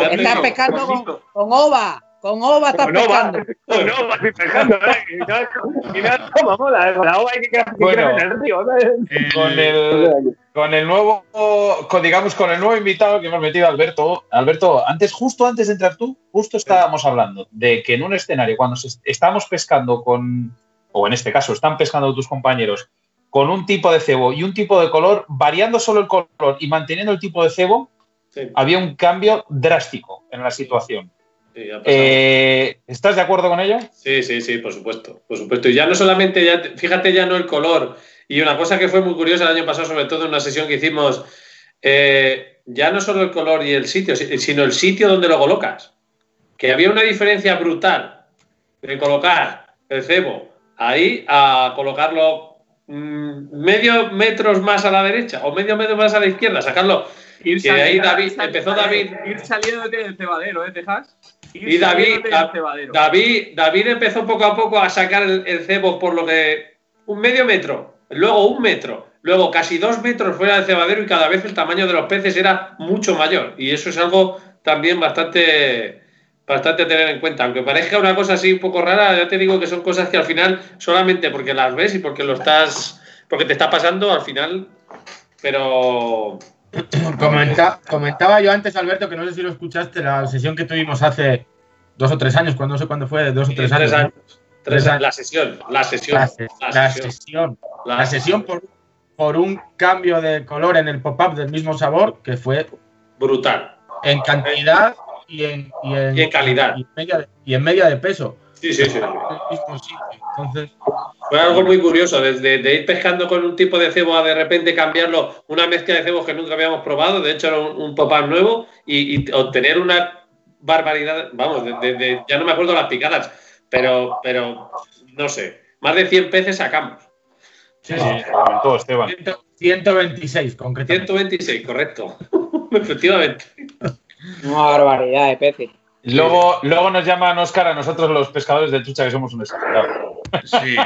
de Estás pescando con, con ova. Con ova Con ova, pescando. con ova estoy pescando, ¿eh? Y no, y no es como mola, ¿eh? la ova hay que Bueno. en el río, Con el, con el nuevo, con, digamos, con el nuevo invitado que hemos metido, Alberto. Alberto, antes, justo antes de entrar tú, justo estábamos hablando de que en un escenario, cuando estamos pescando con, o en este caso, están pescando tus compañeros con un tipo de cebo y un tipo de color, variando solo el color y manteniendo el tipo de cebo, Sí, había un cambio drástico en la situación. Sí. Eh, ¿Estás de acuerdo con ello? Sí, sí, sí, por supuesto, por supuesto. Y ya no solamente, ya, fíjate ya no el color. Y una cosa que fue muy curiosa el año pasado, sobre todo en una sesión que hicimos, eh, ya no solo el color y el sitio, si- sino el sitio donde lo colocas. Que había una diferencia brutal de colocar el cebo ahí a colocarlo mm, medio metros más a la derecha o medio metro más a la izquierda, sacarlo. Ir Y de ahí saliendo- David- ir saliendo- empezó David. Ir saliéndote del cebadero, ¿eh, Tejas? Y David, Da- cebadero. David, David empezó poco a poco a sacar el, el cebo por lo que un medio metro, luego un metro, luego casi dos metros fuera del cebadero y cada vez el tamaño de los peces era mucho mayor. Y eso es algo también bastante, bastante a tener en cuenta. Aunque parezca una cosa así un poco rara, ya te digo que son cosas que al final solamente porque las ves y porque lo estás, porque te está pasando al final, pero Comenta- comentaba yo antes, Alberto, que no sé si lo escuchaste, la sesión que tuvimos hace dos o tres años, cuando no sé cuándo fue, dos o tres tres años. Tres años. La sesión, la sesión, La, se- la la sesión, sesión. la La sesión por, por un cambio de color en el pop-up del mismo sabor, que fue brutal. en cantidad y en, y en, Y en calidad. Y en media de, y en media de peso. Sí, sí, sí. El mismo sitio. Entonces, Fue algo muy curioso, desde de ir pescando con un tipo de cebo a de repente cambiarlo, una mezcla de cebos que nunca habíamos probado, de hecho era un, un pop-up nuevo, y, y obtener una barbaridad, vamos, de, de- de- ya no me acuerdo las picadas, pero, pero no sé, más de 100 peces sacamos. sí, Sí, comentó Esteban. 100 126 concretamente. 126, correcto. Efectivamente. Una barbaridad de peces. Luego, luego nos llaman Oscar a nosotros los pescadores de trucha que somos un exagerado. Sí.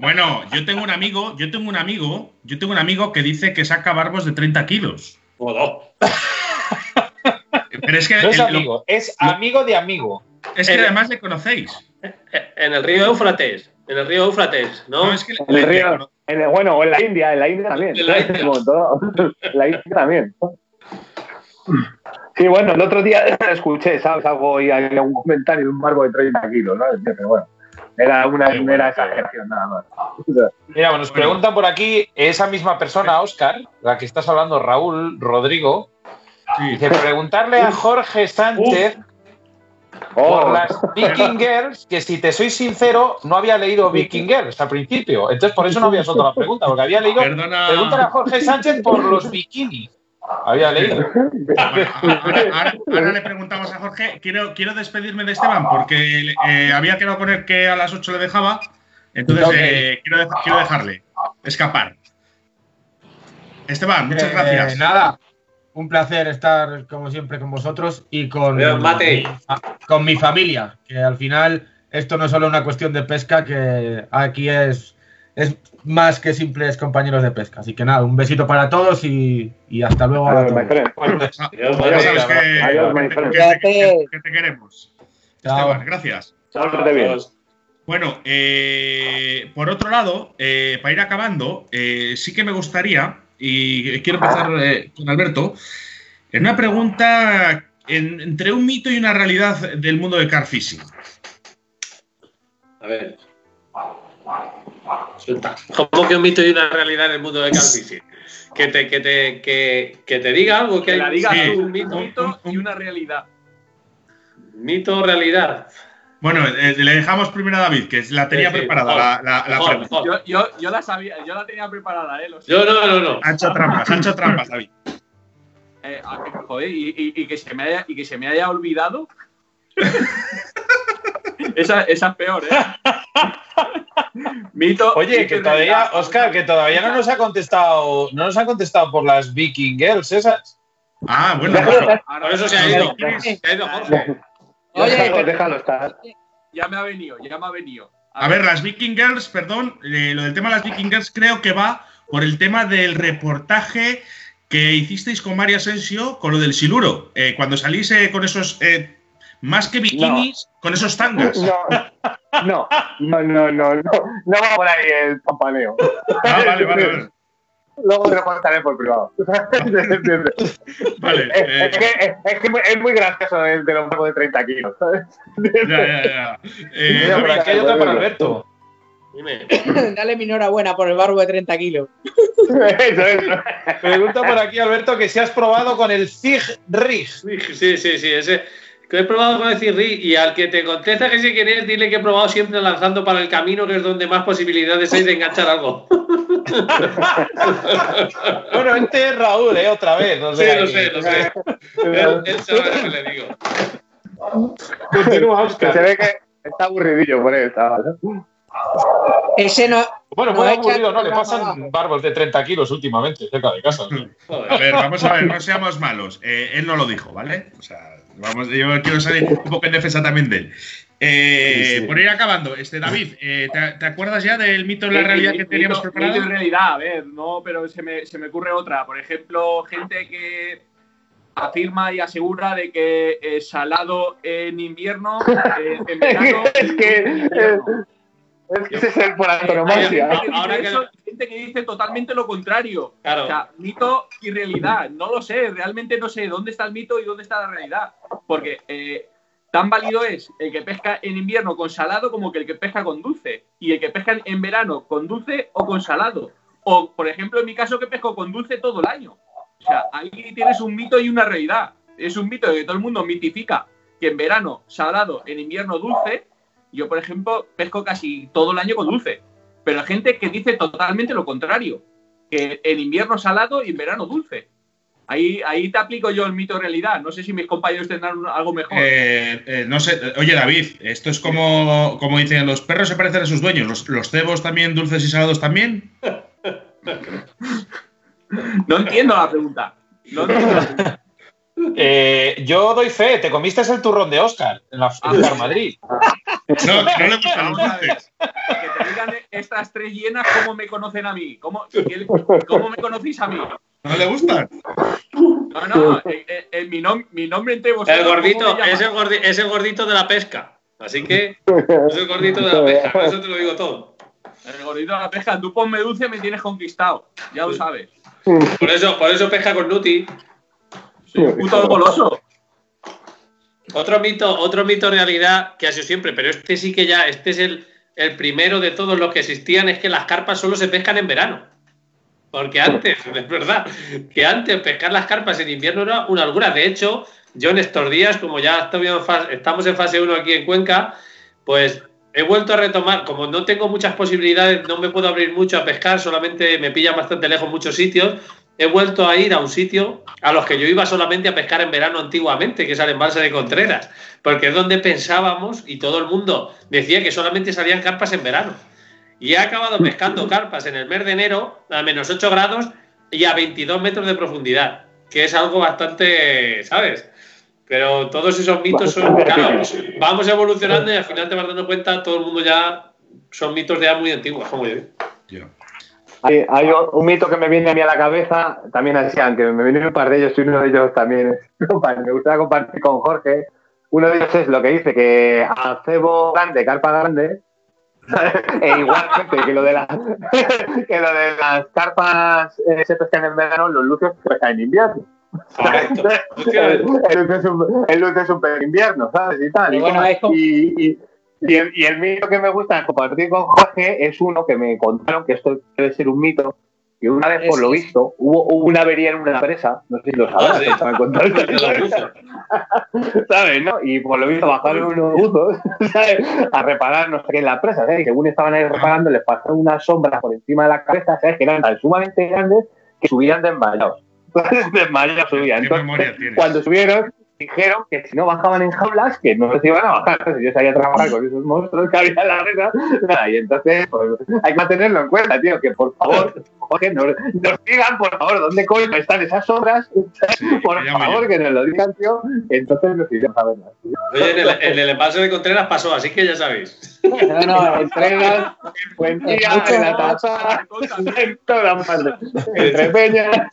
bueno, yo tengo un amigo, yo tengo un amigo, yo tengo un amigo que dice que saca barbos de 30 kilos. No. Pero es que, No es el- lo- amigo, es amigo de amigo. es que El- además le conocéis. En el río Éufrates, en el río Éufrates, ¿no? No, es que le- En el río, en el- bueno, o en la India, en la India también. En la India. En la India también. Sí, bueno, el otro día escuché, ¿sabes? Algo y un comentario de un barco de 30 kilos, ¿sabes? Pero bueno, era una Qué mera bueno, qué exageración nada más. Mira, nos Bueno. preguntan por aquí, esa misma persona, Oscar, la que estás hablando, Raúl Rodrigo, sí. dice preguntarle a Jorge Sánchez Oh, por las Viking Girls, que si te soy sincero, no había leído Viking Girls al principio. Entonces, por eso no había soltado la pregunta, porque había leído. Perdona. Pregúntale a Jorge Sánchez por los bikinis. Había leído. Bueno, ahora, ahora- ahora le preguntamos a Jorge. Quiero, quiero despedirme de Esteban porque eh, había quedado con él que a las 8 le dejaba. Entonces eh, quiero, dej- quiero dejarle escapar. Esteban, muchas Eh, gracias. nada, un placer estar como siempre con vosotros y con, Adiós, Mate. con mi familia, que al final esto no es solo una cuestión de pesca, que aquí es, es más que simples compañeros de pesca. Así que nada, un besito para todos y, y hasta luego. a Adiós, my friend. Adiós, que, Adiós, my que- friend. que te, que- que te queremos. Chao. Esteban, gracias. Pórtate bien. Bueno, eh, por otro lado, eh, para ir acabando, eh, sí que me gustaría, y quiero empezar eh, con Alberto, en una pregunta en- entre un mito y una realidad del mundo del car fishing. A ver. Suelta. ¿Cómo que un mito y una realidad en el mundo del carfishing? Que te, que te, que, que te diga algo, que Que hay la digas Sí. tú, un un mito, mito y una realidad. mito o realidad. Bueno, eh, le dejamos primero a David, que la tenía Sí, sí, preparada mejor, la, la- la pregunta. Yo, yo, yo la sabía, yo la tenía preparada, ¿eh? Lo Yo no, no, no. Ha hecho trampas, ha hecho trampas, David. Eh, joder, y, y- y que se me haya, y que se me haya olvidado. esa, esa es peor, ¿eh? Mito. Oye, mito que todavía. Oscar, que todavía no nos ha contestado, no nos han contestado por las Viking Girls esas. Ah, bueno, estar, Por eso se ha ido. Se ha ido Jorge. Oye, déjalo, déjalo estar. Ya me ha venido, ya me ha venido. A ver, las Viking Girls, perdón, eh, lo del tema de las Viking Girls creo que va por el tema del reportaje que hicisteis con María Asensio con lo del siluro. Eh, cuando salís eh, con esos, eh, más que bikinis, con esos tangas. No, no, no, no, no, no, no va por ahí el campaneo. Ah, vale, vale, vale. Luego te lo contaré por privado. Vale, Es, eh, es que, es, es que es muy gracioso el de los de 30 kilos, ¿sabes? ya, ya, ya. Eh, aquí hay otra para Alberto. Dime. Dale mi enhorabuena por el barbo de 30 kilos. Eso, eso. Pregunta por aquí, Alberto, que si has probado con el Zig Rig. Sí, sí, sí, ese. Que he probado con el Cirri y al que te contesta que quién es, dile que he probado siempre lanzando para el camino, que es donde más posibilidades hay de enganchar algo. Bueno, este es Raúl, ¿eh? Otra vez. No Sí, lo sé, lo sé. Él, él sabe lo que le digo. Continúa, Que se Oscar. ve que está aburridillo por él, chaval. Ese no. Bueno, no muy aburrido, ¿no? Le pasan barbos de 30 kilos últimamente cerca de casa. A ver, vamos a ver, no seamos malos. Eh, él no lo dijo, ¿vale? O sea, vamos, yo quiero salir un poco en defensa también de él. Eh, Sí, sí. Por ir acabando, este David, eh, ¿te, te acuerdas ya del mito de la realidad que teníamos mito- preparado? mito y realidad, a ver, no, pero se me, se me ocurre otra. Por ejemplo, gente que afirma y asegura de que eh, salado en invierno, eh, en verano. Es que- ese es el por antonomasia. Ahora que- gente que dice totalmente lo contrario. Claro. O sea, mito y realidad. No lo sé, realmente no sé dónde está el mito y dónde está la realidad. Porque eh, tan válido es el que pesca en invierno con salado como que el que pesca con dulce. Y el que pesca en verano con dulce o con salado. O, por ejemplo, en mi caso que pesco con dulce todo el año. O sea, ahí tienes un mito y una realidad. Es un mito que todo el mundo mitifica que en verano salado, en invierno dulce. Yo, por ejemplo, pesco casi todo el año con dulce. Pero hay gente que dice totalmente lo contrario. Que en invierno salado y en verano dulce. Ahí, ahí te aplico yo el mito de realidad. No sé si mis compañeros tendrán algo mejor. Eh, eh, no sé, oye David, esto es como, como dicen, los perros se parecen a sus dueños, los, los cebos también, dulces y salados también. No entiendo la pregunta. No entiendo la pregunta. Eh, yo doy fe, te comiste el turrón de Oscar en la en Car Madrid. No, no le gustan los dulces. Que te digan estas tres llenas cómo me conocen a mí. ¿Cómo, cómo me conocéis a mí? ¿No le gustan? No, no. eh, eh, mi, nom- mi nombre entre vosotros. El ¿cómo gordito, es el, gordi- es el gordito de la pesca. Así que es el gordito de la pesca. Con eso te lo digo todo. El gordito de la pesca. Tú ponme dulce me tienes conquistado. Ya lo sabes. Por eso, por eso pesca con Nuti. Soy un puto goloso. Otro mito, otro mito realidad que ha sido siempre, pero este sí que ya, este es el, el primero de todos los que existían, es que las carpas solo se pescan en verano. Porque antes, es verdad, que antes pescar las carpas en invierno era una locura. De hecho, yo en estos días, como ya estamos en fase 1 aquí en Cuenca, pues he vuelto a retomar, como no tengo muchas posibilidades, no me puedo abrir mucho a pescar, solamente me pillan bastante lejos muchos sitios, he vuelto a ir a un sitio a los que yo iba solamente a pescar en verano antiguamente, que es al embalse de Contreras, porque es donde pensábamos y todo el mundo decía que solamente salían carpas en verano. Y he acabado pescando carpas en el mes de enero a menos 8 grados y a 22 metros de profundidad, que es algo bastante, ¿sabes? Pero todos esos mitos son, claro, vamos evolucionando y al final te vas dando cuenta, todo el mundo ya son mitos de ya muy antiguos, como yo digo. Hay, hay un mito que me viene a mí a la cabeza, también así, aunque me vienen un par de ellos y uno de ellos también es- me gustaría compartir con Jorge. Uno de ellos es lo que dice que a cebo grande, carpa grande, e igualmente que lo de, la- que lo de las carpas eh, se pescan en verano, los luces se pescan en invierno. Correcto. el, el luce es un, el es un invierno, ¿sabes? Y tal. Y, bueno, como- es como- y- y- y el, y el mito que me gusta compartir con Jorge es uno que me contaron que esto debe ser un mito. Que una vez, por lo visto, hubo, hubo una avería en una empresa, no sé si lo sabrás, Ah, sí. me esta ¿sabes? ¿no? Y por lo visto bajaron unos buzos ¿sabes? a reparar no sé qué en la presa, ¿sabes? Y según estaban ahí reparando, les pasaron unas sombras por encima de la cabeza, ¿sabes? Que eran tan sumamente grandes que subían desmayados. desmayados subían. ¿Qué Entonces, cuando subieron, dijeron que si no bajaban en jaulas, que no se iban a bajar. Entonces yo sabía trabajar con esos monstruos que había en la red. Nada, y entonces pues, hay que tenerlo en cuenta, tío, que por favor, Jorge, nos, nos digan, por favor, dónde coño están esas obras. por favor, yo. que nos lo digan, tío. Entonces nos iremos a verlas. Oye, en el, en el embalse de Contreras pasó, así que ya sabéis. No, no, en la taza, en todas partes. Entre peñas.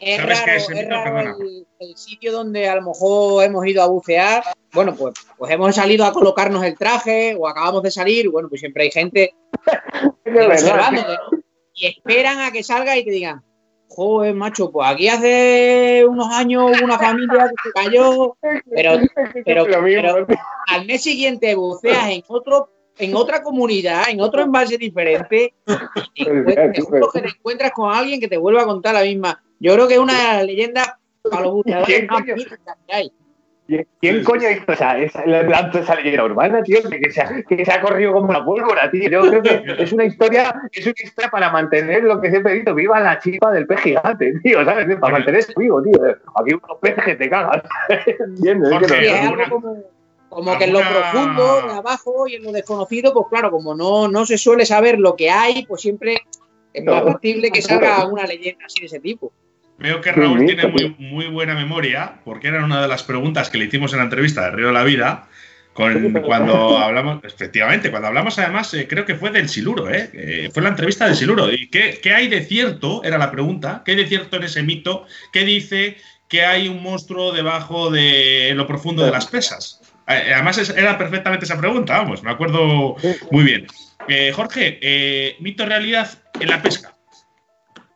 Es Bueno, verdad, sí, sí, sí. sí. Es ¿Sabes raro, es, raro el, el sitio donde a lo mejor hemos ido a bucear. Bueno, pues, pues hemos salido a colocarnos el traje o acabamos de salir. Bueno, pues siempre hay gente observándote, ¿no? Y esperan a que salga y te digan, joder, macho, pues aquí hace unos años hubo una familia que se cayó, pero, pero, al mes siguiente buceas en otro en otra comunidad, en otro envase diferente, y te encuentras- que te encuentras con alguien que te vuelva a contar la misma. Yo creo que es una leyenda para los buceadores que hay. ¿Quién coño hizo esa, esa, la, esa leyenda urbana, tío? Que, se ha, que se ha corrido como la pólvora, tío. Yo creo que es una historia, es una historia para mantener lo que siempre he dicho, viva la chipa del pez gigante, tío, ¿sabes? Para mantener eso vivo, tío. Aquí unos peces que te cagas. ¿Entiendes? Es que Jorge, Sí, no- es alguna- algo como, como que en lo profundo, de abajo y en lo desconocido, pues claro, como no, no se suele saber lo que hay, pues siempre es más factible que salga una leyenda así de ese tipo. Veo que Raúl tiene muy, muy buena memoria, porque era una de las preguntas que le hicimos en la entrevista de Río de la Vida, con, cuando hablamos, efectivamente, cuando hablamos además, eh, creo que fue del Siluro, ¿eh? Eh, fue la entrevista del Siluro. ¿Y qué, qué hay de cierto? Era la pregunta. ¿Qué hay de cierto en ese mito que dice que hay un monstruo debajo de lo profundo de las pesas? Eh, Además, es- era perfectamente esa pregunta, vamos, me acuerdo muy bien. Eh, Jorge, eh, mito realidad en la pesca.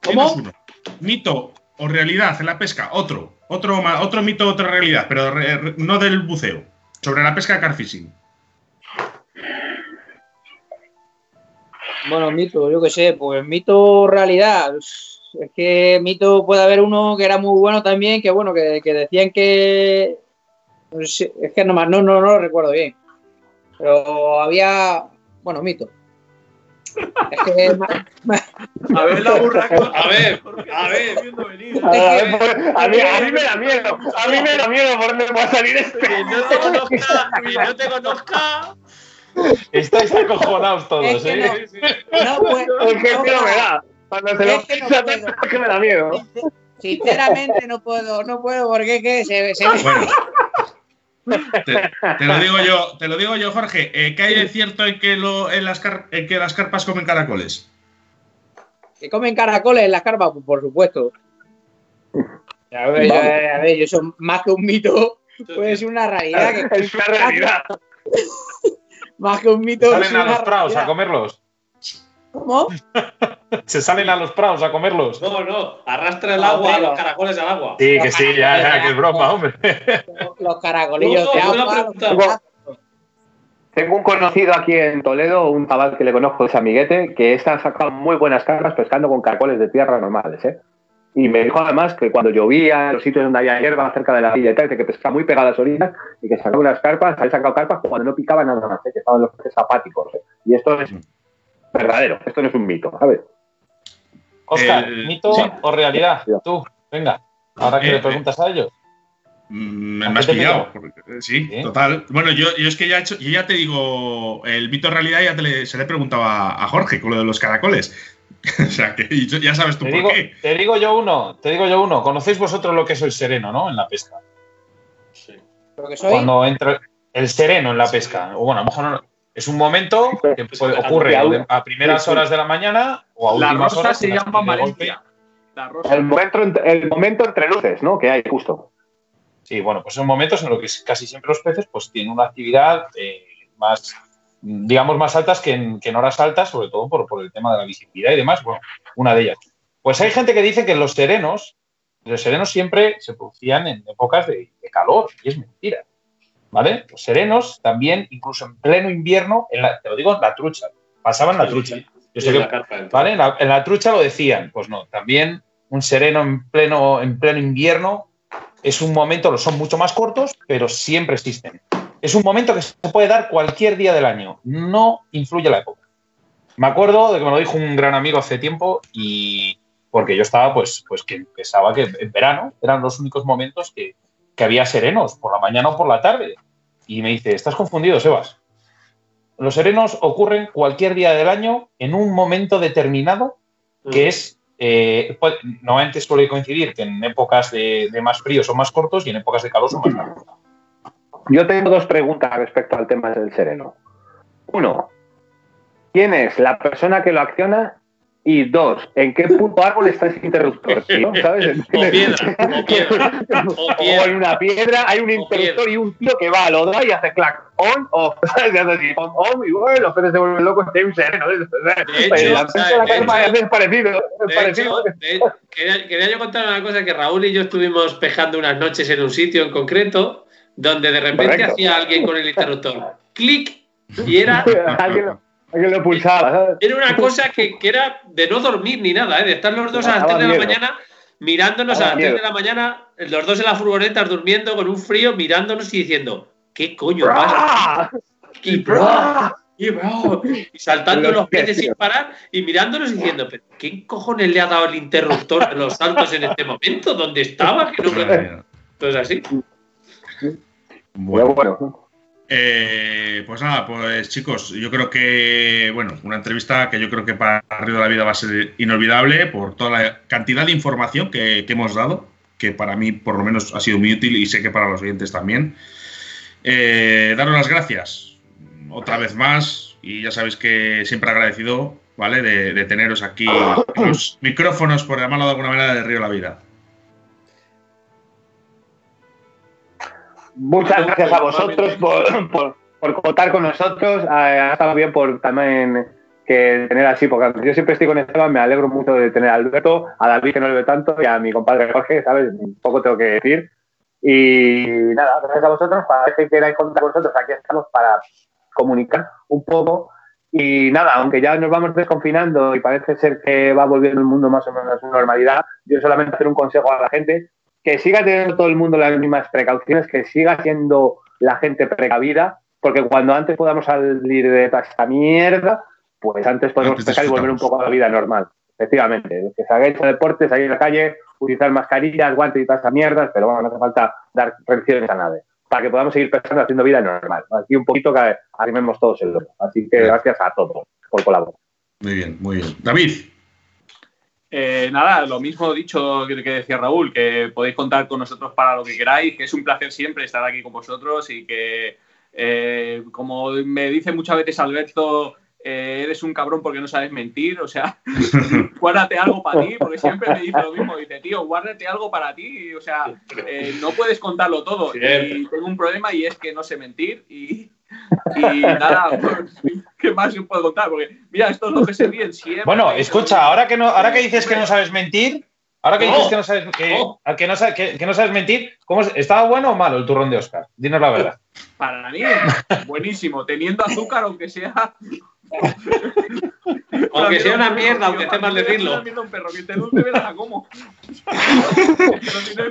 ¿Cómo? Uno. Mito o realidad en la pesca, otro. Otro, otro mito, otra realidad, pero no del buceo. Sobre la pesca carfishing. Bueno, mito, yo qué sé, pues mito realidad. Es que mito puede haber uno que era muy bueno también, que bueno, que, decían que. Es que no, más- no, no, no lo recuerdo bien. Pero había. Bueno, mito. A ver la burra. A ver, a ver. Viendo venir. A, ver, pues, a mí, a mí me da miedo, a mí me da miedo por dónde va a salir este. Quien no te conozca, quien no te conozca. Estáis acojonados todos, Es que ¿eh? no. Sí, sí. no, pues, Es que no, me da. Cuando se lo Es que no piensa, puedo. es que me da miedo. Sinceramente no puedo, no puedo, porque es que se, se Bueno. Te, te lo digo yo, te lo digo yo, Jorge. Eh, ¿Qué hay de cierto en que, lo- en las car- en que las carpas comen caracoles? que comen caracoles en las carpas, pues, por supuesto. A ver, yo, a ver, yo soy más que un mito, puede ser una realidad. Que, Es una realidad. Más que un mito. Salen a los praos a comerlos. ¿Cómo? Se salen a los praos a comerlos. No, no, arrastra el agua a los caracoles al agua. Sí, que sí, ya, ya, que es broma, hombre. Los caracolillos No, de agua. Tengo un conocido aquí en Toledo, un chaval que le conozco, es amiguete, que está sacando muy buenas cargas pescando con caracoles de tierra normales, ¿eh? Y me dijo además que cuando llovía, en los sitios donde había hierba cerca de la villa y tal, que pescaba muy pegadas orillas y que sacaba unas carpas, había sacado carpas cuando no picaba nada más, ¿eh? que estaban los peces apáticos. ¿eh? Y esto es verdadero, esto no es un mito, ¿sabes? Oscar, El- ¿mito sí. o realidad? Tú, venga. Ahora que Eh, le preguntas a ellos. Mm, ¿A Me has pillado. porque- Sí, ¿Sí? total. Bueno, yo, yo es que ya, he hecho- yo ya te digo, el mito realidad ya te le- se le he preguntado a, a Jorge con lo de los caracoles. o sea, que ya sabes tú Te por digo, qué. te digo yo uno, te digo yo uno. ¿Conocéis vosotros lo que es el sereno, no? En la pesca. Sí. Lo que soy. Cuando entra el sereno en la pesca. O bueno, a lo mejor no- es un momento que puede- ocurre a primeras horas de la mañana o a La rosa horas. se llama Valencia. La rosa. El momento, ent- el momento entre luces, ¿no? Que hay justo. Sí, bueno, pues son momentos en los que casi siempre los peces pues tienen una actividad eh, más, digamos, más altas que en, que en horas altas, sobre todo por, por el tema de la visibilidad y demás. Bueno, una de ellas. Pues hay gente que dice que los serenos, los serenos siempre se producían en épocas de, de calor, y es mentira. ¿Vale? Los serenos también, incluso en pleno invierno, en la- te lo digo, en la trucha, pasaban la trucha. Yo sé Sí, que la carpa. ¿Vale? En la, en la trucha lo decían. Pues no, también un sereno en pleno, en pleno invierno es un momento, lo son mucho más cortos, pero siempre existen. Es un momento que se puede dar cualquier día del año. No influye la época. Me acuerdo de que me lo dijo un gran amigo hace tiempo y porque yo estaba, pues, pues que pensaba que en verano eran los únicos momentos que, que había serenos, por la mañana o por la tarde. Y me dice, estás confundido, Sebas. Los serenos ocurren cualquier día del año en un momento determinado, que Mm. es, eh, pues, normalmente suele coincidir que en épocas de, de más fríos son más cortos y en épocas de calor son más largos. Yo tengo dos preguntas respecto al tema del sereno. Uno, ¿quién es la persona que lo acciona? Y dos, ¿en qué puto árbol está ese interruptor? tío? ¿Sabes? O piedra, o piedra, o en una piedra hay un interruptor y un tío que va, lo da y hace clac, on, off, ¿sabes? Así, on, on, y bueno, los peces se vuelven locos hay un sereno. hecho, la prensa de la de hecho- es parecido. es parecido. hecho, quería, quería yo contar una cosa que Raúl y yo estuvimos pejando unas noches en un sitio en concreto donde de repente Correcto. hacía alguien con el interruptor clic y era, alguien, lo- pulsaba, era una cosa que, que era de no dormir ni nada, ¿eh? de estar los dos a las Daba 3 de la miedo. mañana mirándonos a las 3 de la mañana, los dos en las furgonetas durmiendo con un frío, mirándonos y diciendo, ¿qué coño pasa? Y, saltando Los pies, sin parar y mirándonos y diciendo, ¿pero quién cojones le ha dado el interruptor de los saltos en este momento? ¿Dónde estaba? Que no me... Entonces así. Bueno, bueno, eh, pues nada, pues chicos, yo creo que, bueno, una entrevista que yo creo que para Río de la Vida va a ser inolvidable por toda la cantidad de información que, hemos dado, que para mí por lo menos ha sido muy útil y sé que para los oyentes también. Eh, daros las gracias otra vez más y ya sabéis que siempre agradecido, ¿vale? De, teneros aquí los micrófonos, por llamarlo de alguna manera, de Río de la Vida. Muchas gracias a vosotros por, por, por contar con nosotros. Ha, estado bien por también que tener así, porque yo siempre estoy con Esteban, me alegro mucho de tener a Alberto, a David que no le veo tanto y a mi compadre Jorge, ¿sabes? Poco tengo que decir. Y nada, gracias a vosotros, para que queráis contar con nosotros, aquí estamos para comunicar un poco. Y nada, aunque ya nos vamos desconfinando y parece ser que va volviendo el mundo más o menos a su normalidad, yo solamente hacer un consejo a la gente, que siga teniendo todo el mundo las mismas precauciones, que siga siendo la gente precavida, porque cuando antes podamos salir de esta mierda, pues antes podemos Antes pecar y volver un poco a la vida normal. Efectivamente, que salgáis a deportes, salir a la calle, utilizar mascarillas, guantes y todas esas mierdas, pero bueno, no hace falta dar reacciones a nadie, para que podamos seguir pensando haciendo vida normal. Aquí un poquito que arrimemos todos el lomo. Así que gracias a todos por colaborar. Muy bien, muy bien. David, Eh, nada, lo mismo dicho que, que decía Raúl, que podéis contar con nosotros para lo que queráis, que es un placer siempre estar aquí con vosotros y que, eh, como me dice muchas veces Alberto, eh, eres un cabrón porque no sabes mentir, o sea, guárdate algo para ti, porque siempre me dice lo mismo, dice, tío, guárdate algo para ti, o sea, eh, no puedes contarlo todo. Y tengo un problema y es que no sé mentir y, y nada, ¿qué más os puedo contar? Porque mira, estos dos que se ríen siempre. Bueno, escucha, ahora que no, ahora que dices que no sabes mentir, ahora que dices que no sabes, que, no sabes, que, que no sabes mentir, ¿cómo es? ¿estaba bueno o malo el turrón de Oscar? Dinos la verdad. Para mí, buenísimo, teniendo azúcar, aunque sea. Aunque sea una mierda, aunque esté mal decirlo.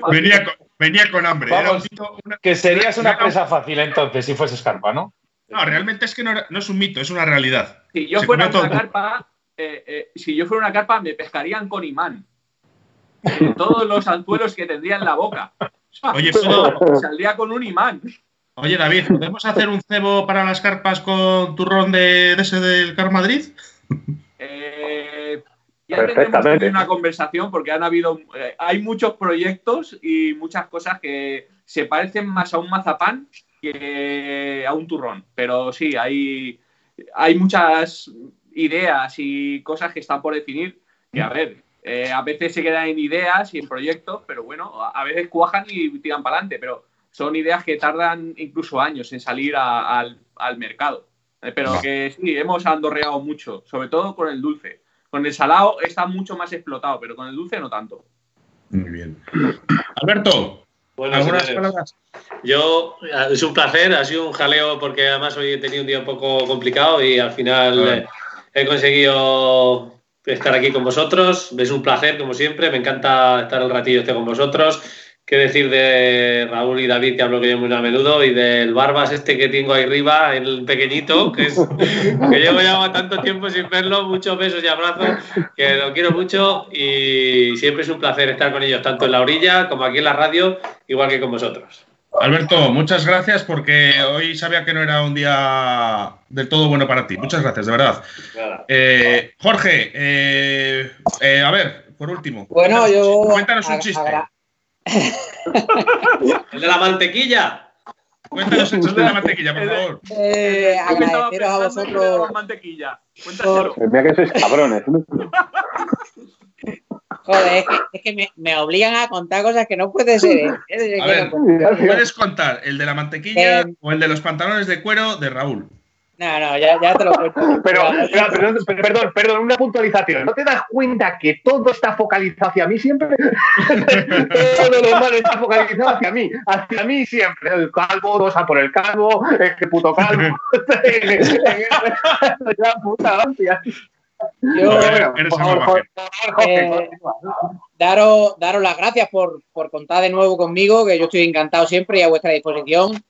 Venía con, venía con hambre. Era Vamos. un mito, una- Que serías una presa fácil entonces si fuese escarpa, ¿no? No, realmente es que no, era- no es un mito, es una realidad. Si yo Se fuera una carpa, eh, eh, si yo fuera una carpa, me pescarían con imán. Eh, todos los anzuelos que tendría en la boca. Oye, ¿puedo- Saldría con un imán. oye, David, ¿podemos hacer un cebo para las carpas con turrón de, de ese del Car Madrid? Eh, ya Perfectamente. una conversación porque han habido, eh, hay muchos proyectos y muchas cosas que se parecen más a un mazapán que a un turrón. Pero sí, hay, hay muchas ideas y cosas que están por definir que, a ver, eh, a veces se quedan en ideas y en proyectos, pero bueno, a veces cuajan y tiran para adelante, pero son ideas que tardan incluso años en salir a- al, al mercado. Eh, Pero que sí, hemos andorreado mucho, sobre todo con el dulce. Con el salado está mucho más explotado, pero con el dulce no tanto. Muy bien. Alberto, Bueno, ¿algunas señores, palabras? yo es un placer, ha sido un jaleo porque además hoy he tenido un día un poco complicado y al final eh, he conseguido estar aquí con vosotros. Es un placer, como siempre, me encanta estar el ratillo este con vosotros. Qué decir de Raúl y David, que hablo con ellos muy a menudo, y del Barbas este que tengo ahí arriba, el pequeñito, que, es, que llevo ya tanto tiempo sin verlo, muchos besos y abrazos, que lo quiero mucho y siempre es un placer estar con ellos, tanto en la orilla como aquí en la radio, igual que con vosotros. Alberto, muchas gracias porque hoy sabía que no era un día del todo bueno para ti. Muchas gracias, de verdad. Eh, Jorge, eh, eh, a ver, por último. Bueno, yo. Cuéntanos un chiste. el de la mantequilla. Cuéntanos el chiste de la mantequilla, por favor. Eh, agradeceros a vosotros. Mantequilla. Cuéntaselo. Mira que sois cabrones. Joder, es que, me, obligan a contar cosas que no puede ser. ¿eh? A ver, puedes contar el de la mantequilla eh, o el de los pantalones de cuero de Raúl. No, no, ya, ya te lo cuento. Pero, perdón, perdón, una puntualización. ¿No te das cuenta que todo está focalizado hacia mí siempre? todo lo malo está focalizado hacia mí, hacia mí siempre. El calvo, dos a por el calvo, este puto calvo. la puta hostia. Yo, eh, daros, daros las gracias por, por contar de nuevo conmigo, que yo estoy encantado siempre y a vuestra disposición.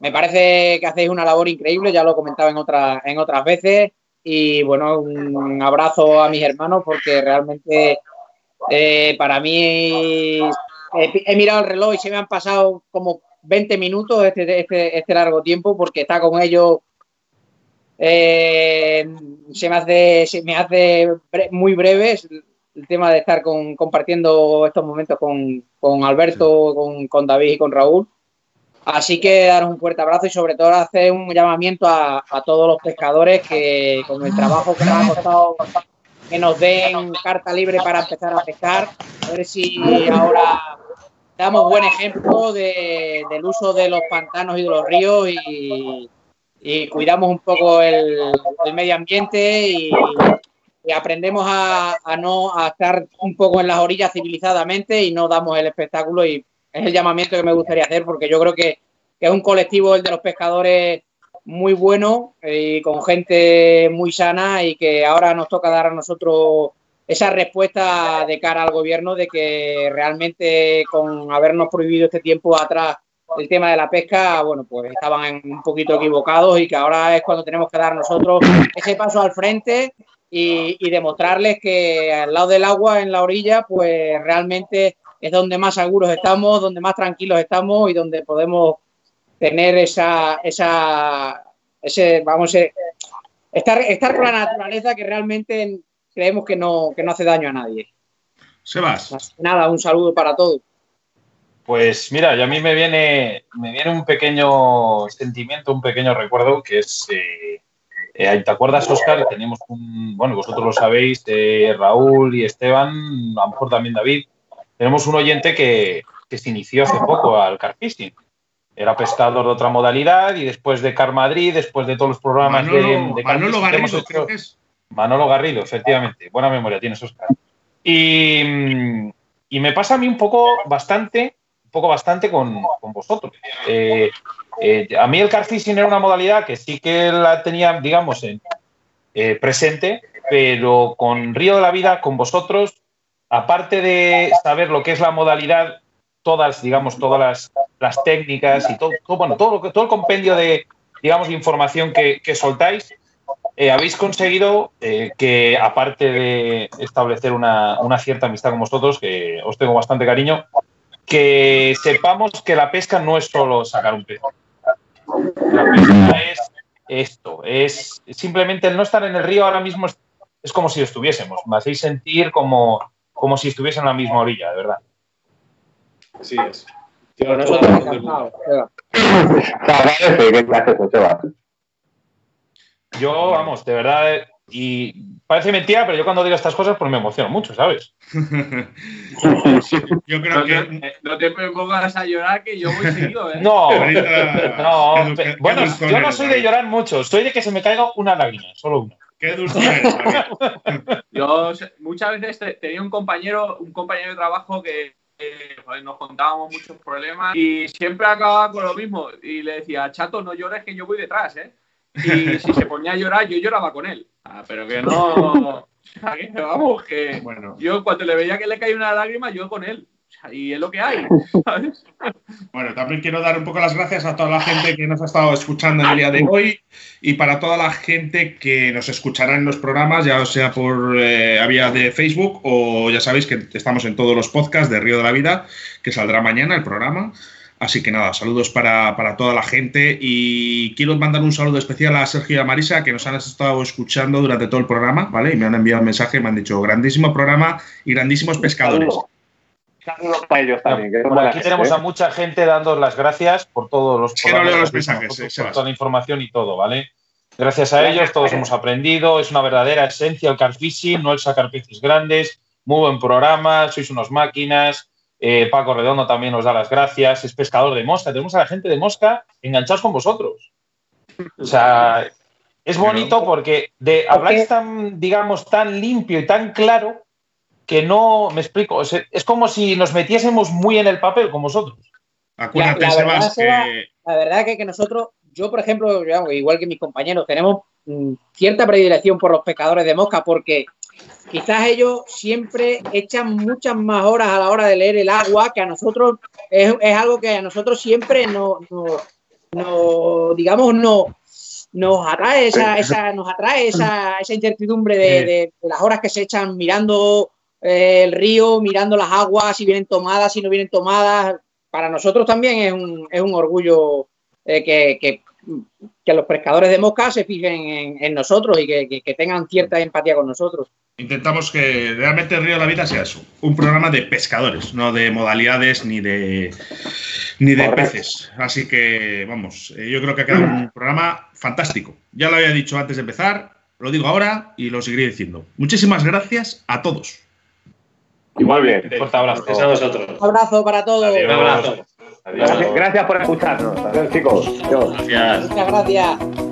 Me parece que hacéis una labor increíble, ya lo he comentado en, otra, en otras veces. Y bueno, un abrazo a mis hermanos porque realmente eh, para mí he, mirado el reloj y se me han pasado como 20 minutos este, este, este largo tiempo porque está con ellos eh, se me hace, se me hace muy breve el tema de estar con, compartiendo estos momentos con, con Alberto, con, con, David y con Raúl. Así que daros un fuerte abrazo y sobre todo hacer un llamamiento a, a todos los pescadores que con el trabajo que nos ha costado que nos den carta libre para empezar a pescar, a ver si ahora damos buen ejemplo de, del uso de los pantanos y de los ríos y, y cuidamos un poco el, medio ambiente y, aprendemos a, no a estar un poco en las orillas civilizadamente y no damos el espectáculo y es el llamamiento que me gustaría hacer porque yo creo que, es un colectivo el de los pescadores muy bueno y con gente muy sana y que ahora nos toca dar a nosotros esa respuesta de cara al gobierno de que realmente con habernos prohibido este tiempo atrás el tema de la pesca, bueno, pues estaban un poquito equivocados y que ahora es cuando tenemos que dar nosotros ese paso al frente y, demostrarles que al lado del agua, en la orilla, pues realmente es donde más seguros estamos, donde más tranquilos estamos y donde podemos tener esa, esa, ese, vamos, a eh, estar, estar con la naturaleza que realmente creemos que no, que no hace daño a nadie. Sebas. Nada, un saludo para todos. Pues mira, y a mí me viene, me viene un pequeño sentimiento, un pequeño recuerdo que es. Eh, eh, ¿Te acuerdas, Oscar? Teníamos un. Bueno, vosotros lo sabéis, de Raúl y Esteban, a lo mejor también David. Tenemos un oyente que, se inició hace poco al carfishing. Era pescador de otra modalidad y después de Car Madrid, después de todos los programas de, de Manolo Garrido, creo que es. Manolo Garrido, efectivamente. Buena memoria tienes, Oscar. Y, y me pasa a mí un poco bastante un poco bastante con, vosotros. Eh, eh, a mí el carfishing era una modalidad que sí que la tenía, digamos, en, eh, presente, pero con Río de la Vida, con vosotros, aparte de saber lo que es la modalidad, todas, digamos, todas las, técnicas y todo, bueno, todo, todo el compendio de, digamos, información que, soltáis, habéis conseguido que, aparte de establecer una, una, cierta amistad con vosotros, que os tengo bastante cariño, que sepamos que la pesca no es solo sacar un pez. La pesca es esto, es simplemente el no estar en el río ahora mismo es, como si estuviésemos, me hacéis sentir como, como si estuviese en la misma orilla, de verdad. Así es. Yo, vamos, de verdad, y parece mentira, pero yo cuando digo estas cosas pues me emociono mucho, ¿sabes? yo creo que... No te pongas a llorar que yo voy seguido, ¿eh? No, no. bueno, yo no soy de llorar mucho, soy de que se me caiga una lágrima, solo una. Qué dulce Yo muchas veces tenía un compañero, un compañero de trabajo que nos contábamos muchos problemas y siempre acababa con lo mismo y le decía, chato, no llores que yo voy detrás, ¿eh? Y si se ponía a llorar, yo lloraba con él. Ah, pero que no. vamos, que. Bueno. Yo cuando le veía que le caía una lágrima, yo con él. Y es lo que hay, ¿sabes? Bueno, también quiero dar un poco las gracias a toda la gente que nos ha estado escuchando en el día de hoy y para toda la gente que nos escuchará en los programas, ya sea por eh, vía de Facebook o ya sabéis que estamos en todos los podcasts de Río de la Vida, que saldrá mañana el programa. Así que nada, saludos para, para, toda la gente y quiero mandar un saludo especial a Sergio y a Marisa que nos han estado escuchando durante todo el programa, ¿vale? Y me han enviado un mensaje, me han dicho grandísimo programa y grandísimos pescadores. Saludos para ellos también. que aquí gente, tenemos ¿eh? a mucha gente dando las gracias por todos los, Es que no los por mensajes, por eh, Sebas. toda la información y todo, ¿vale? Gracias a ellos todos hemos aprendido, es una verdadera esencia el carfishing, no el sacar peces grandes, muy buen programa, sois unos máquinas, eh, Paco Redondo también nos da las gracias, es pescador de mosca, tenemos a la gente de mosca enganchados con vosotros. O sea, es bonito porque de, habláis tan, digamos, tan limpio y tan claro que no, me explico, o sea, es como si nos metiésemos muy en el papel con vosotros. Acuérdate, La- la verdad, Sebas, Seba, que La verdad que, que nosotros, yo por ejemplo, igual que mis compañeros, tenemos mm, cierta predilección por los pescadores de mosca porque quizás ellos siempre echan muchas más horas a la hora de leer el agua que a nosotros es, es algo que a nosotros siempre nos, nos- nos, digamos, no nos atrae esa, esa, nos atrae esa, esa incertidumbre de, de- de las horas que se echan mirando eh, el río, mirando las aguas, si vienen tomadas, si no vienen tomadas. Para nosotros también es un, es un orgullo eh, que, que- que los pescadores de mosca se fijen en, en nosotros y que, que- tengan cierta empatía con nosotros. intentamos que realmente el Río de la Vida sea eso, un programa de pescadores, no de modalidades ni de ni de Correcto. peces. Así que vamos, eh, yo creo que ha quedado un programa fantástico. Ya lo había dicho antes de empezar, lo digo ahora y lo seguiré diciendo. Muchísimas gracias a todos. Igualmente. Fuerte abrazo. A vosotros. Un abrazo para todos. Adiós. Un abrazo. Adiós. Gracias, gracias por escucharnos. Adiós, chicos. Adiós. Gracias. Muchas gracias.